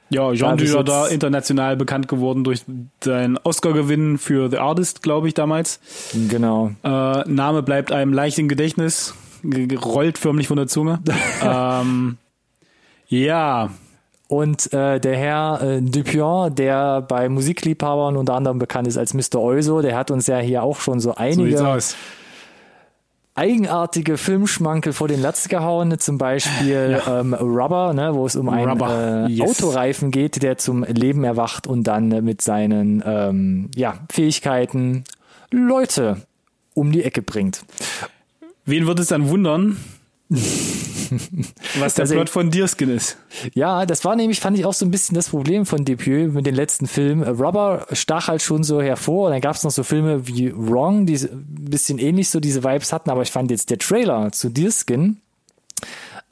Ja, Jean Dujardin international bekannt geworden durch seinen Oscar-Gewinn für The Artist, glaube ich, damals. Genau. Äh, Name bleibt einem leicht im Gedächtnis, ge- rollt förmlich von der Zunge. ähm, ja, Und äh, der Herr äh, Dupion, der bei Musikliebhabern unter anderem bekannt ist als Mr. Euso, der hat uns ja hier auch schon so so einige aus. eigenartige Filmschmankel vor den Latz gehauen. Zum Beispiel ähm, Rubber, ne, wo es um einen äh, yes. Autoreifen geht, der zum Leben erwacht und dann äh, mit seinen ähm, ja, Fähigkeiten Leute um die Ecke bringt. Wen wird es dann wundern, was der Also- Plot von Deerskin ist? Ja, das war nämlich, fand ich auch so ein bisschen das Problem von Dupieux mit den letzten Filmen. Rubber stach halt schon so hervor und dann gab es noch so Filme wie Wrong, die ein bisschen ähnlich so diese Vibes hatten, aber ich fand jetzt der Trailer zu Deerskin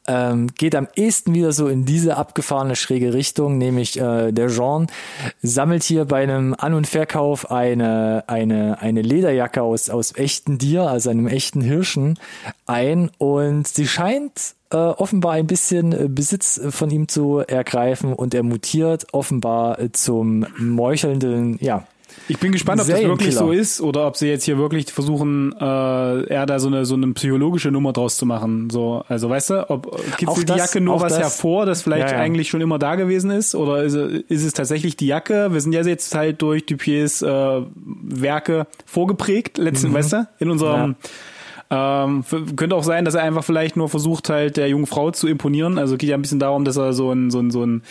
ähm, geht am ehesten wieder so in diese abgefahrene schräge Richtung, nämlich äh, der Jean sammelt hier bei einem An- und Verkauf eine, eine, eine Lederjacke aus, aus echten Tier, also einem echten Hirschen ein und sie scheint äh, offenbar ein bisschen äh, Besitz von ihm zu ergreifen und er mutiert offenbar äh, zum meuchelnden, ja, Ich bin gespannt, ob das wirklich so ist oder ob sie jetzt hier wirklich versuchen, äh, eher da so eine so eine psychologische Nummer draus zu machen. So, also weißt du, ob kitzelt die Jacke nur was das- hervor, das vielleicht Ja, ja. eigentlich schon immer da gewesen ist, oder ist, es- ist es tatsächlich die Jacke? Wir sind ja jetzt halt durch Dupiers äh, Werke vorgeprägt, letzten, weißt du, in unserem Ähm, f- könnte auch sein, dass er einfach vielleicht nur versucht halt der jungen Frau zu imponieren. Also geht ja ein bisschen darum, dass er so ein so ein so ein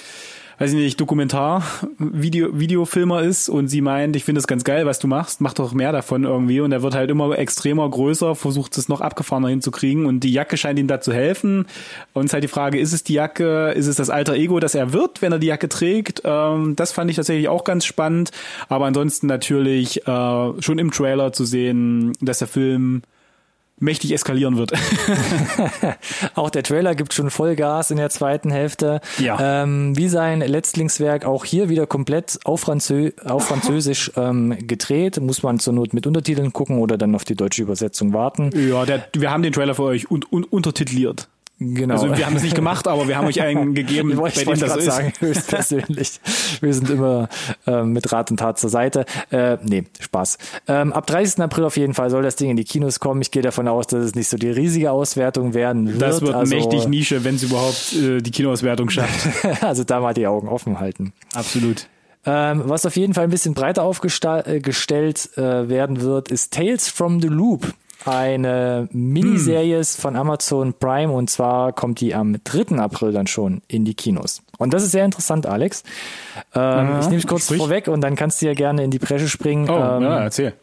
weiß ich nicht, Dokumentar Video Videofilmer ist und sie meint, ich finde es ganz geil, was du machst, mach doch mehr davon irgendwie und er wird halt immer extremer größer, versucht es noch abgefahrener hinzukriegen und die Jacke scheint ihm da zu helfen. Und es ist halt die Frage, ist es die Jacke, ist es das alter Ego, das er wird, wenn er die Jacke trägt? Ähm, das fand ich tatsächlich auch ganz spannend, aber ansonsten natürlich äh, schon im Trailer zu sehen, dass der Film mächtig eskalieren wird. auch der Trailer gibt schon Vollgas in der zweiten Hälfte. Ja. Ähm, wie sein Letztlingswerk auch hier wieder komplett auf, Franzö auf Französisch ähm, gedreht. Muss man zur Not mit Untertiteln gucken oder dann auf die deutsche Übersetzung warten. Ja, der, wir haben den Trailer für euch un, un, untertitliert. Genau. Also wir haben es nicht gemacht, aber wir haben euch einen gegeben, ich wollte, bei dem das so sagen, höchstpersönlich. wir sind immer ähm, mit Rat und Tat zur Seite. Äh, nee, Spaß. Ähm, ab 30. April auf jeden Fall soll das Ding in die Kinos kommen. Ich gehe davon aus, dass es nicht so die riesige Auswertung werden wird. Das wird also, mächtig Nische, wenn es überhaupt äh, die Kinoauswertung schafft. also da mal die Augen offen halten. Absolut. Ähm, was auf jeden Fall ein bisschen breiter aufgestellt äh, werden wird, ist Tales from the Loop eine Miniserie hm. von Amazon Prime und zwar kommt die am 3. April dann schon in die Kinos. Und das ist sehr interessant, Alex. Ähm, ja, ich nehme es kurz sprich. vorweg und dann kannst du ja gerne in die Bresche springen. Oh, ähm, ja, erzähl.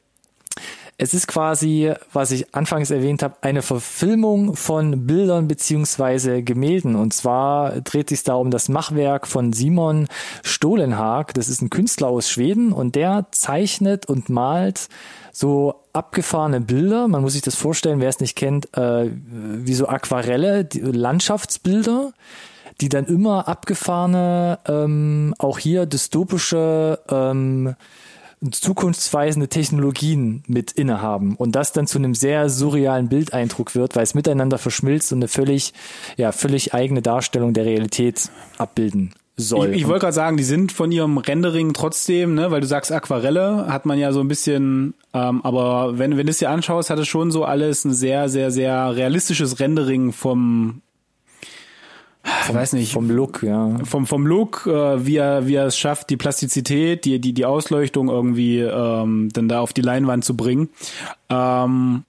Es ist quasi, was ich anfangs erwähnt habe, eine Verfilmung von Bildern beziehungsweise Gemälden. Und zwar dreht sich da um das Machwerk von Simon Stolenhag. Das ist ein Künstler aus Schweden und der zeichnet und malt so abgefahrene Bilder. Man muss sich das vorstellen, wer es nicht kennt, äh, wie so Aquarelle, Landschaftsbilder, die dann immer abgefahrene, ähm, auch hier dystopische, ähm, zukunftsweisende Technologien mit innehaben und das dann zu einem sehr surrealen Bildeindruck wird, weil es miteinander verschmilzt und eine völlig, ja, völlig eigene Darstellung der Realität abbilden soll. Ich, ich wollte gerade sagen, die sind von ihrem Rendering trotzdem, ne, weil du sagst Aquarelle, hat man ja so ein bisschen, ähm, aber wenn, wenn du es dir anschaust, hat es schon so alles ein sehr, sehr, sehr realistisches Rendering vom, vom, weiß nicht. Vom Look, ja. Vom, vom Look, äh, wie, er, wie er es schafft, die Plastizität, die, die, die Ausleuchtung irgendwie ähm, dann da auf die Leinwand zu bringen. Ähm,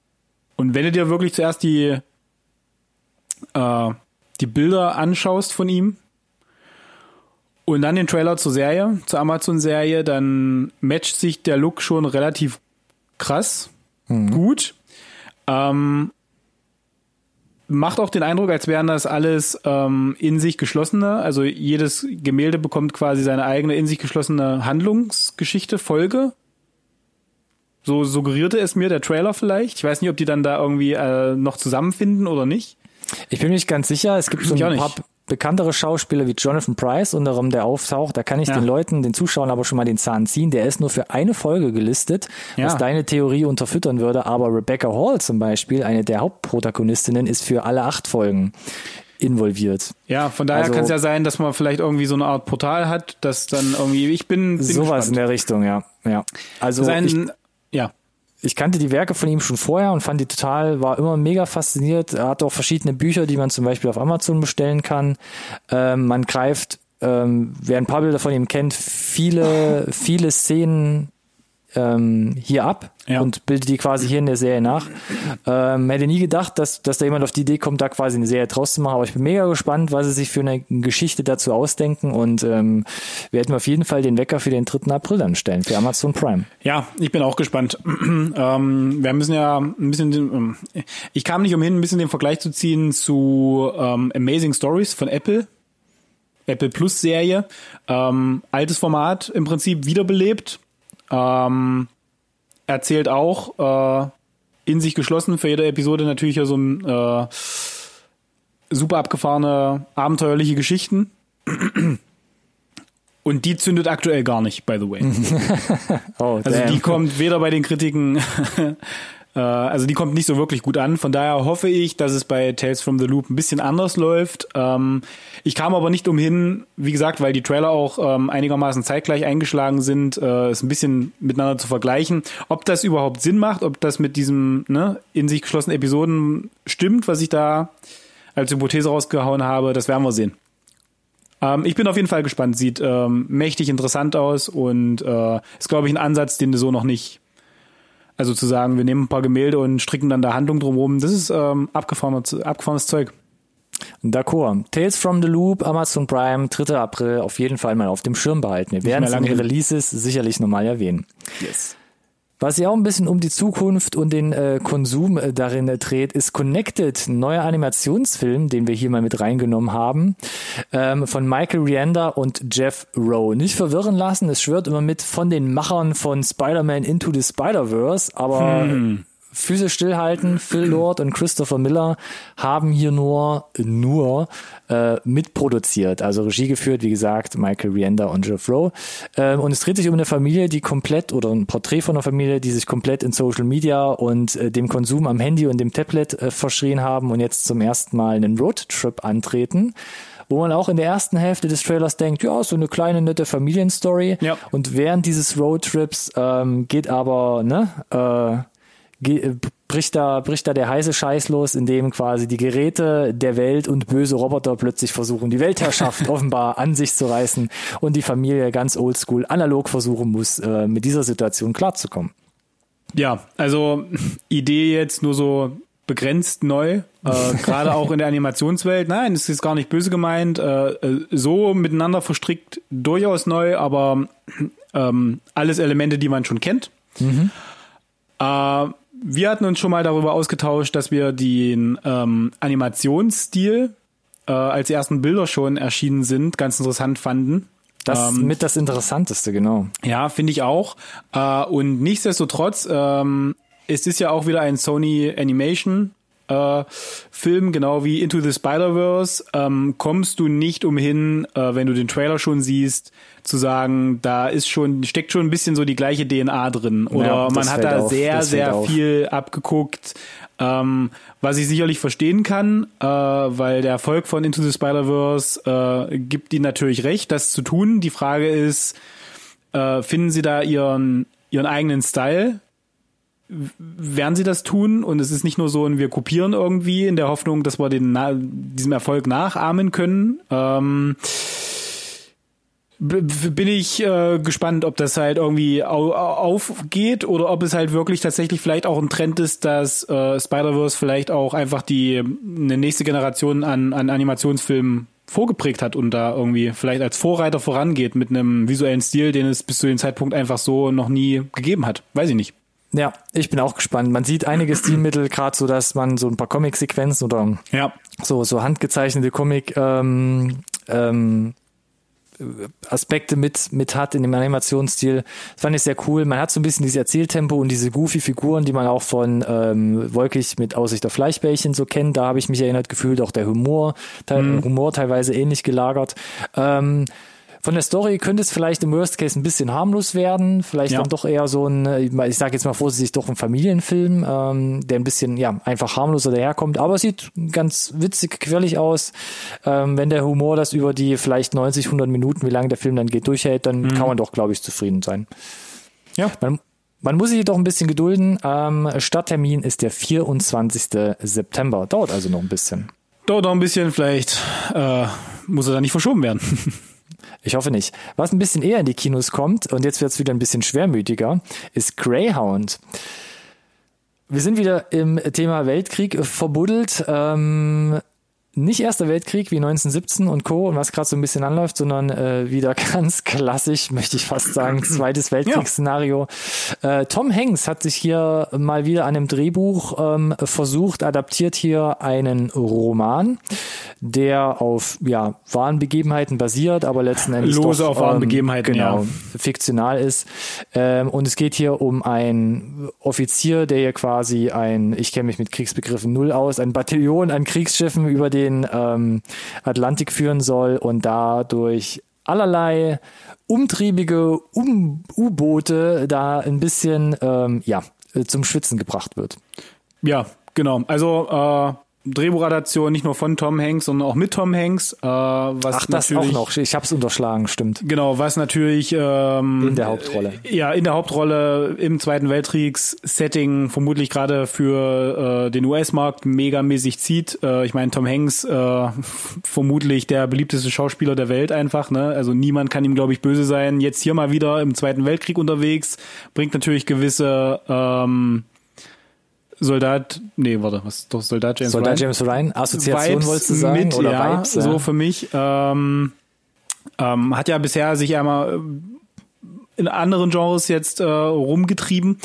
und wenn du dir wirklich zuerst die, äh, die Bilder anschaust von ihm, und dann den Trailer zur Serie, zur Amazon-Serie, dann matcht sich der Look schon relativ krass, mhm. gut. Ähm, macht auch den Eindruck, als wären das alles ähm, in sich geschlossene, also jedes Gemälde bekommt quasi seine eigene in sich geschlossene Handlungsgeschichte, Folge. So suggerierte es mir der Trailer vielleicht. Ich weiß nicht, ob die dann da irgendwie äh, noch zusammenfinden oder nicht. Ich bin mir nicht ganz sicher. Es gibt so ein paar, bekanntere Schauspieler wie Jonathan Price, unter anderem der auftaucht, da kann ich ja. den Leuten, den Zuschauern aber schon mal den Zahn ziehen. Der ist nur für eine Folge gelistet, ja. was deine Theorie unterfüttern würde. Aber Rebecca Hall zum Beispiel, eine der Hauptprotagonistinnen, ist für alle acht Folgen involviert. Ja, von daher also, kann es ja sein, dass man vielleicht irgendwie so eine Art Portal hat, dass dann irgendwie, ich bin, bin sowas gespannt. in der Richtung, ja, ja. Also Sein, ich, ja ich kannte die Werke von ihm schon vorher und fand die total, war immer mega fasziniert. Er hat auch verschiedene Bücher, die man zum Beispiel auf Amazon bestellen kann. Ähm, man greift, ähm, wer ein paar Bilder von ihm kennt, viele, viele Szenen ähm, hier ab ja. und bildet die quasi hier in der Serie nach. Ähm, hätte nie gedacht, dass, dass da jemand auf die Idee kommt, da quasi eine Serie draus zu machen, aber ich bin mega gespannt, was sie sich für eine Geschichte dazu ausdenken und ähm, werden auf jeden Fall den Wecker für den 3. April dann stellen, für Amazon Prime. Ja, ich bin auch gespannt. ähm, wir müssen ja ein bisschen, ähm, ich kam nicht umhin, ein bisschen den Vergleich zu ziehen zu ähm, Amazing Stories von Apple. Apple Plus Serie, ähm, altes Format im Prinzip wiederbelebt, ähm, erzählt auch äh, in sich geschlossen für jede Episode natürlich ja so ein äh, super abgefahrene, abenteuerliche Geschichten. Und die zündet aktuell gar nicht, by the way. oh, also die kommt weder bei den Kritiken also die kommt nicht so wirklich gut an. Von daher hoffe ich, dass es bei Tales from the Loop ein bisschen anders läuft. Ähm, ich kam aber nicht umhin, wie gesagt, weil die Trailer auch ähm, einigermaßen zeitgleich eingeschlagen sind, äh, es ein bisschen miteinander zu vergleichen, ob das überhaupt Sinn macht, ob das mit diesem ne, in sich geschlossenen Episoden stimmt, was ich da als Hypothese rausgehauen habe. Das werden wir sehen. Ähm, ich bin auf jeden Fall gespannt. Sieht ähm, mächtig interessant aus und äh, ist, glaube ich, ein Ansatz, den du so noch nicht also zu sagen, wir nehmen ein paar Gemälde und stricken dann da Handlung drumherum, das ist ähm, abgefahrenes, abgefahrenes Zeug. D'accord. Tales from the Loop, Amazon Prime, 3. April, auf jeden Fall mal auf dem Schirm behalten. Wir werden es in den Releases sicherlich nochmal erwähnen. Yes. Was sich auch ein bisschen um die Zukunft und den äh, Konsum äh, darin äh, dreht, ist Connected, ein neuer Animationsfilm, den wir hier mal mit reingenommen haben, ähm, von Michael Rianda und Jeff Rowe. Nicht verwirren lassen, es schwört immer mit von den Machern von Spider-Man Into the Spider-Verse, aber hm Füße stillhalten. Phil Lord und Christopher Miller haben hier nur, nur äh, mitproduziert, also Regie geführt, wie gesagt, Michael Rienda und Jeff Rowe. Ähm, und es dreht sich um eine Familie, die komplett, oder ein Porträt von einer Familie, die sich komplett in Social Media und äh, dem Konsum am Handy und dem Tablet äh, verschrien haben und jetzt zum ersten Mal einen Roadtrip antreten wo man auch in der ersten Hälfte des Trailers denkt, ja, so eine kleine nette Familienstory. Ja. Und während dieses Roadtrips ähm, geht aber, ne, äh, bricht da, bricht da der heiße Scheiß los, in dem quasi die Geräte der Welt und böse Roboter plötzlich versuchen, die Weltherrschaft offenbar an sich zu reißen und die Familie ganz oldschool analog versuchen muss, äh, mit dieser Situation klarzukommen. Ja, also Idee jetzt nur so begrenzt neu, äh, gerade auch in der Animationswelt. Nein, es ist gar nicht böse gemeint. Äh, äh, so miteinander verstrickt durchaus neu, aber ähm, alles Elemente, die man schon kennt. Äh, wir hatten uns schon mal darüber ausgetauscht, dass wir den ähm, Animationsstil, äh, als die ersten Bilder schon erschienen sind, ganz interessant fanden. Das Ähm, mit das Interessanteste, genau. Ja, finde ich auch. Äh, und nichtsdestotrotz, ähm, es ist ja auch wieder ein Sony Animation äh, Film, genau wie Into the Spider-Verse, ähm, kommst du nicht umhin, äh, wenn du den Trailer schon siehst, zu sagen, da ist schon, steckt schon ein bisschen so die gleiche DNA drin. Oder Ja, man hat da auf, sehr, sehr auf. viel abgeguckt. Ähm, was ich sicherlich verstehen kann, äh, weil der Erfolg von Into the Spider-Verse äh, gibt ihnen natürlich recht, das zu tun. Die Frage ist, äh, finden sie da ihren, ihren eigenen Style? Werden sie das tun? Und es ist nicht nur so ein, wir kopieren irgendwie in der Hoffnung, dass wir den, diesem Erfolg nachahmen können. Ähm, bin ich äh, gespannt, ob das halt irgendwie au- aufgeht oder ob es halt wirklich tatsächlich vielleicht auch ein Trend ist, dass äh, Spider-Verse vielleicht auch einfach die eine nächste Generation an, an Animationsfilmen vorgeprägt hat und da irgendwie vielleicht als Vorreiter vorangeht mit einem visuellen Stil, den es bis zu dem Zeitpunkt einfach so noch nie gegeben hat. Weiß ich nicht. Ja, ich bin auch gespannt. Man sieht einige Stilmittel, gerade so, dass man so ein paar Comic-Sequenzen oder Ja. so, so handgezeichnete Comic ähm, ähm, Aspekte mit, mit hat in dem Animationsstil. Das fand ich sehr cool. Man hat so ein bisschen dieses Erzähltempo und diese goofy Figuren, die man auch von ähm, Wolkig mit Aussicht auf Fleischbällchen so kennt. Da habe ich mich erinnert gefühlt, auch der Humor, te Humor teilweise ähnlich gelagert. Ähm, von der Story könnte es vielleicht im Worst Case ein bisschen harmlos werden, vielleicht Ja. dann doch eher so ein, äh, ich sage jetzt mal vorsichtig, doch ein Familienfilm, ähm, der ein bisschen ja einfach harmloser daherkommt, aber es sieht ganz witzig, quirlig aus. Ähm, wenn der Humor das über die vielleicht 90, 100 Minuten, wie lange der Film dann geht, durchhält, dann kann man doch, glaube ich, zufrieden sein. Ja. Man, man muss sich jedoch ein bisschen gedulden. Ähm, Starttermin ist der 24. September. Dauert also noch ein bisschen. Dauert noch ein bisschen, vielleicht äh, muss er da nicht verschoben werden. Ich hoffe nicht. Was ein bisschen eher in die Kinos kommt, und jetzt wird es wieder ein bisschen schwermütiger, ist Greyhound. Wir sind wieder im Thema Weltkrieg verbuddelt. Ähm, nicht Erster Weltkrieg wie 1917 und Co. und was gerade so ein bisschen anläuft, sondern äh, wieder ganz klassisch, möchte ich fast sagen, zweites Weltkriegsszenario. Äh, Tom Hanks hat sich hier mal wieder an einem Drehbuch ähm, versucht, adaptiert hier einen Roman, der auf ja, wahren Begebenheiten basiert, aber letzten Endes Lose doch, auf wahren ähm, Begebenheiten, genau, ja. fiktional ist. Ähm, und es geht hier um einen Offizier, der hier quasi ein, ich kenne mich mit Kriegsbegriffen null aus, ein Bataillon an Kriegsschiffen über den ähm, Atlantik führen soll und dadurch allerlei umtriebige um U-Boote da ein bisschen ähm, ja zum Schwitzen gebracht wird. Ja, genau. Also äh, Drehbuchadaption nicht nur von Tom Hanks, sondern auch mit Tom Hanks. Äh, was Ach, das auch noch. Ich habe es unterschlagen, stimmt. Genau, was natürlich ähm, In der Hauptrolle. Ja, in der Hauptrolle im Zweiten Weltkriegs-Setting vermutlich gerade für äh, den US-Markt megamäßig zieht. Äh, ich meine, Tom Hanks äh, vermutlich der beliebteste Schauspieler der Welt einfach. Ne? Also niemand kann ihm, glaube ich, böse sein. Jetzt hier mal wieder im Zweiten Weltkrieg unterwegs, bringt natürlich gewisse ähm, Soldat, nee, warte, was doch Soldat James Soldat Ryan? James Ryan, Assoziation Vibes wolltest du sagen? mit, oder ja, Vibes, ja. so für mich. Ähm, ähm, hat ja bisher sich einmal ähm, in anderen Genres jetzt äh, rumgetrieben.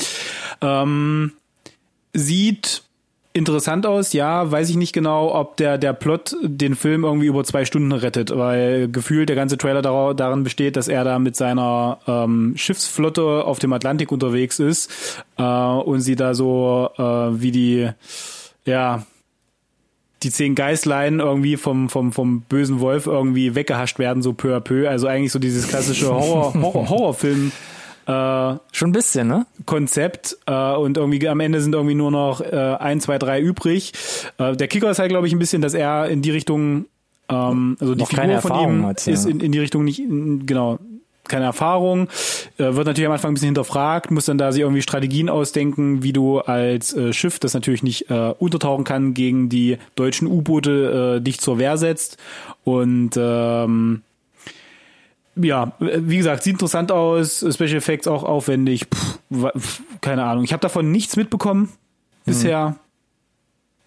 Ähm, sieht interessant aus, ja, weiß ich nicht genau, ob der, der Plot den Film irgendwie über zwei Stunden rettet, weil gefühlt der ganze Trailer dar darin besteht, dass er da mit seiner ähm, Schiffsflotte auf dem Atlantik unterwegs ist äh, und sie da so äh, wie die, ja, die zehn Geißlein irgendwie vom, vom, vom bösen Wolf irgendwie weggehascht werden, so peu à peu. Also eigentlich so dieses klassische Horror, Horror, Horrorfilm. Äh, Schon ein bisschen, ne? Konzept äh, und irgendwie am Ende sind irgendwie nur noch äh, ein, zwei, drei übrig. Äh, der Kicker ist halt, glaube ich, ein bisschen, dass er in die Richtung, ähm, also die Noch keine Figur von ihm hat, ja. ist in, in die Richtung nicht, in, genau, keine Erfahrung, äh, wird natürlich am Anfang ein bisschen hinterfragt, muss dann da sich irgendwie Strategien ausdenken, wie du als äh, Schiff, das natürlich nicht äh, untertauchen kann, gegen die deutschen U-Boote äh, dich zur Wehr setzt. Und ähm, ja, wie gesagt, sieht interessant aus, Special Effects auch aufwendig, pff, keine Ahnung. Ich habe davon nichts mitbekommen bisher.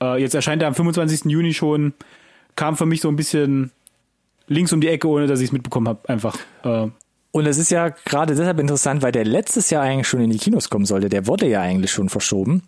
Äh, jetzt erscheint er am 25. Juni schon, kam für mich so ein bisschen links um die Ecke, ohne dass ich es mitbekommen habe, einfach. Äh, Und es ist ja gerade deshalb interessant, weil der letztes Jahr eigentlich schon in die Kinos kommen sollte. Der wurde ja eigentlich schon verschoben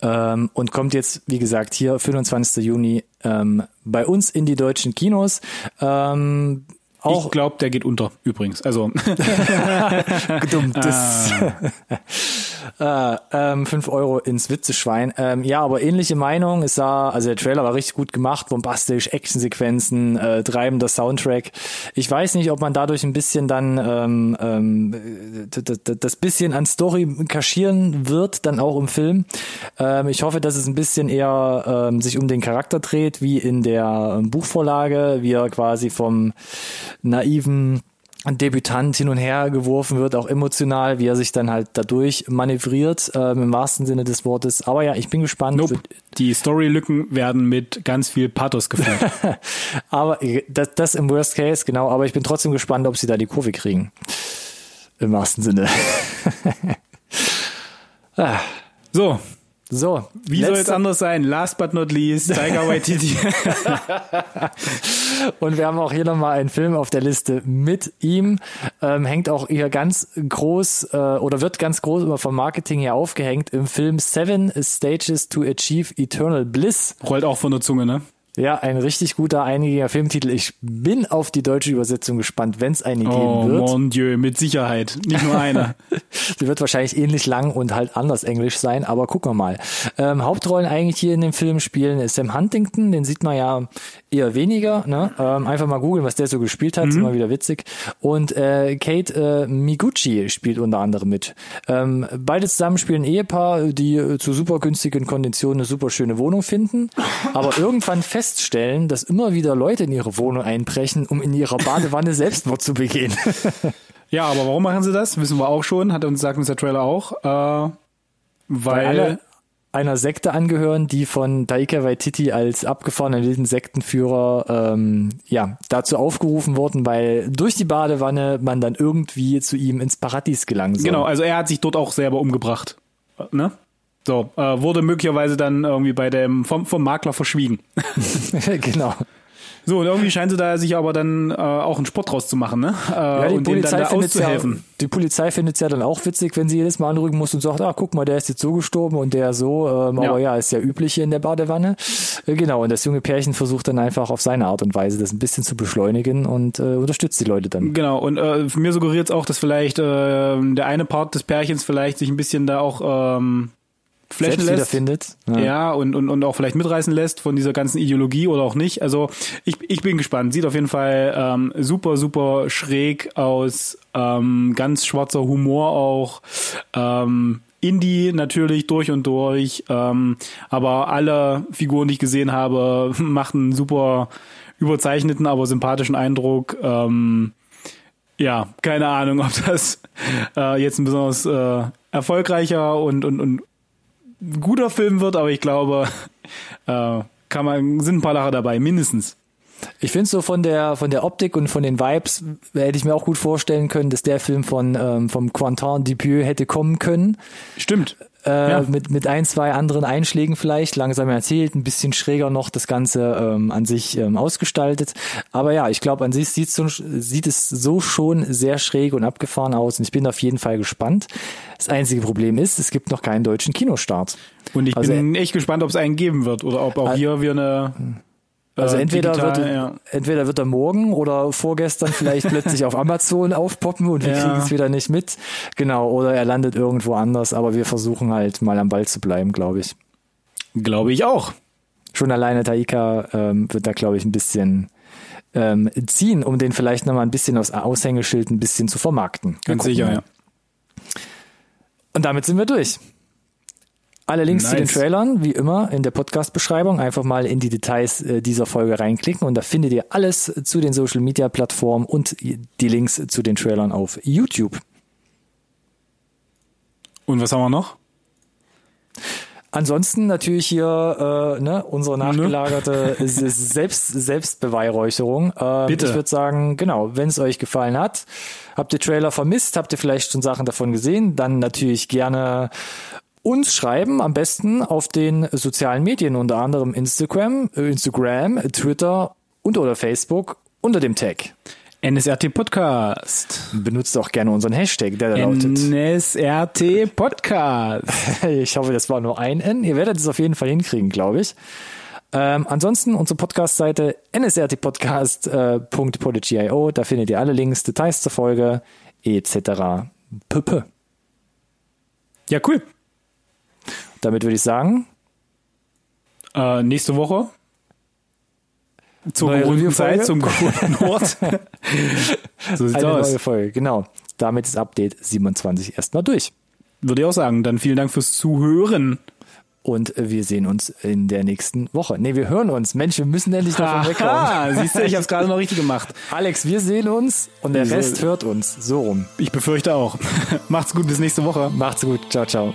ähm, und kommt jetzt, wie gesagt, hier 25. Juni ähm, bei uns in die deutschen Kinos. Ähm, auch ich glaube, der geht unter, übrigens. Also, gedummtes. äh, ähm, 5 Euro ins Witzeschwein. Ähm, ja, aber ähnliche Meinung. Es sah, also der Trailer war richtig gut gemacht, bombastisch, Actionsequenzen, äh, treibender Soundtrack. Ich weiß nicht, ob man dadurch ein bisschen dann ähm, ähm, das bisschen an Story kaschieren wird, dann auch im Film. Ähm, ich hoffe, dass es ein bisschen eher ähm, sich um den Charakter dreht, wie in der ähm, Buchvorlage, wie er quasi vom naiven Debütant hin und her geworfen wird, auch emotional, wie er sich dann halt dadurch manövriert, ähm, im wahrsten Sinne des Wortes. Aber ja, ich bin gespannt. nope. Die Storylücken werden mit ganz viel Pathos gefüllt. Aber äh, das, das im Worst Case, genau. Aber ich bin trotzdem gespannt, ob sie da die Kurve kriegen. Im wahrsten Sinne. ah, so, so, wie soll es anders sein? Last but not least, Tiger Waititi. Und wir haben auch hier nochmal einen Film auf der Liste mit ihm. Ähm, hängt auch hier ganz groß äh, oder wird ganz groß immer vom Marketing her aufgehängt im Film Seven Stages to Achieve Eternal Bliss. Rollt auch von der Zunge, ne? Ja, ein richtig guter, einiger Filmtitel. Ich bin auf die deutsche Übersetzung gespannt, wenn es eine geben Oh, wird. mon Dieu, mit Sicherheit. Nicht nur eine. Sie wird wahrscheinlich ähnlich lang und halt anders Englisch sein, aber gucken wir mal. Ähm, Hauptrollen eigentlich hier in dem Film spielen ist Sam Huntington, den sieht man ja eher weniger. Ne? Ähm, einfach mal googeln, was der so gespielt hat, ist immer wieder witzig. Und äh, Kate äh, Miguchi spielt unter anderem mit. Ähm, beide zusammen spielen Ehepaar, die äh, zu super günstigen Konditionen eine super schöne Wohnung finden, aber irgendwann feststellen, dass immer wieder Leute in ihre Wohnung einbrechen, um in ihrer Badewanne Selbstmord zu begehen. Ja, aber warum machen sie das? Wissen wir auch schon. Hat uns, sagt uns der Trailer auch. Äh, weil, weil einer Sekte angehören, die von Taika Waititi als abgefahrener wilden Sektenführer ähm, ja dazu aufgerufen wurden, weil durch die Badewanne man dann irgendwie zu ihm ins Paradies gelangen soll. genau, also er hat sich dort auch selber umgebracht. Ne? So, äh, wurde möglicherweise dann irgendwie bei dem, vom, vom Makler verschwiegen. genau. So, und irgendwie scheinen sie da sich aber dann äh, auch einen Sport draus zu machen, ne? Äh, Ja, die und dem dann Polizei da findet ja, die Polizei findet ja dann auch witzig, wenn sie jedes Mal anrücken muss und sagt, ah, guck mal, der ist jetzt so gestorben und der so, ähm, Ja. aber ja, ist ja üblich hier in der Badewanne. Äh, genau, und das junge Pärchen versucht dann einfach auf seine Art und Weise das ein bisschen zu beschleunigen und äh, unterstützt die Leute dann. Genau, und äh, mir suggeriert es auch, dass vielleicht äh, der eine Part des Pärchens vielleicht sich ein bisschen da auch ähm, flashen lässt. wiederfindet. Ja, und, und, und auch vielleicht mitreißen lässt von dieser ganzen Ideologie oder auch nicht. Also ich, ich bin gespannt. Sieht auf jeden Fall ähm, super, super schräg aus. Ähm, ganz schwarzer Humor auch. Ähm, Indie natürlich durch und durch. Ähm, aber alle Figuren, die ich gesehen habe, machten einen super überzeichneten, aber sympathischen Eindruck. Ähm, ja, keine Ahnung, ob das äh, jetzt ein besonders äh, erfolgreicher und, und, und guter Film wird, aber ich glaube, äh, kann man, sind ein paar Lacher dabei, mindestens. Ich finde so von der von der Optik und von den Vibes hätte ich mir auch gut vorstellen können, dass der Film von ähm, vom Quentin Dupieux hätte kommen können. Stimmt. Äh, Ja. mit, mit ein, zwei anderen Einschlägen vielleicht, langsam erzählt, ein bisschen schräger noch das Ganze ähm, an sich ähm, ausgestaltet. Aber ja, ich glaube, an sich sieht, so, sieht es so schon sehr schräg und abgefahren aus und ich bin auf jeden Fall gespannt. Das einzige Problem ist, es gibt noch keinen deutschen Kinostart. Und ich Also, bin echt gespannt, ob es einen geben wird oder ob auch Al- hier wir eine. Also äh, entweder, digital, wird, ja. entweder wird er morgen oder vorgestern vielleicht plötzlich auf Amazon aufpoppen und wir Ja. kriegen es wieder nicht mit. Genau, oder er landet irgendwo anders, aber wir versuchen halt mal am Ball zu bleiben, glaube ich. Glaube ich auch. Schon alleine Taika ähm, wird da, glaube ich, ein bisschen ähm, ziehen, um den vielleicht nochmal ein bisschen aus Aushängeschild ein bisschen zu vermarkten. Ganz sicher, ja. Und damit sind wir durch. Alle Links zu den Nice. Trailern, wie immer, in der Podcast-Beschreibung. Einfach mal in die Details äh, dieser Folge reinklicken und da findet ihr alles zu den Social-Media-Plattformen und die Links zu den Trailern auf YouTube. Und was haben wir noch? Ansonsten natürlich hier äh, ne, unsere nachgelagerte S- Selbst, Selbstbeweihräucherung. Ähm, Bitte. Ich würde sagen, genau, wenn es euch gefallen hat, habt ihr Trailer vermisst, habt ihr vielleicht schon Sachen davon gesehen, dann natürlich gerne uns schreiben, am besten auf den sozialen Medien, unter anderem Instagram, äh, Instagram, Twitter und oder Facebook unter dem Tag. NSRT Podcast. Benutzt auch gerne unseren Hashtag, der da lautet. NSRT Podcast. Ich hoffe, das war nur ein N. Ihr werdet es auf jeden Fall hinkriegen, glaube ich. Ähm, ansonsten unsere Podcast-Seite nsrtpodcast.podigy.io. Da findet ihr alle Links, Details zur Folge etc. Püppe. Ja, cool. Damit würde ich sagen, Äh, nächste Woche. Zur Review-Folge. Zeit, zum gewohnten Ort. so sieht's eine aus. neue Folge. Genau. Damit ist Update 27 erstmal durch. Würde ich auch sagen. Dann vielen Dank fürs Zuhören. Und wir sehen uns in der nächsten Woche. Nee, wir hören uns. Mensch, wir müssen endlich davon wegkommen. Siehst du, ich habe es gerade noch richtig gemacht. Alex, wir sehen uns und der. Rest hört uns. So rum. Ich befürchte auch. Macht's gut, bis nächste Woche. Macht's gut. Ciao, ciao.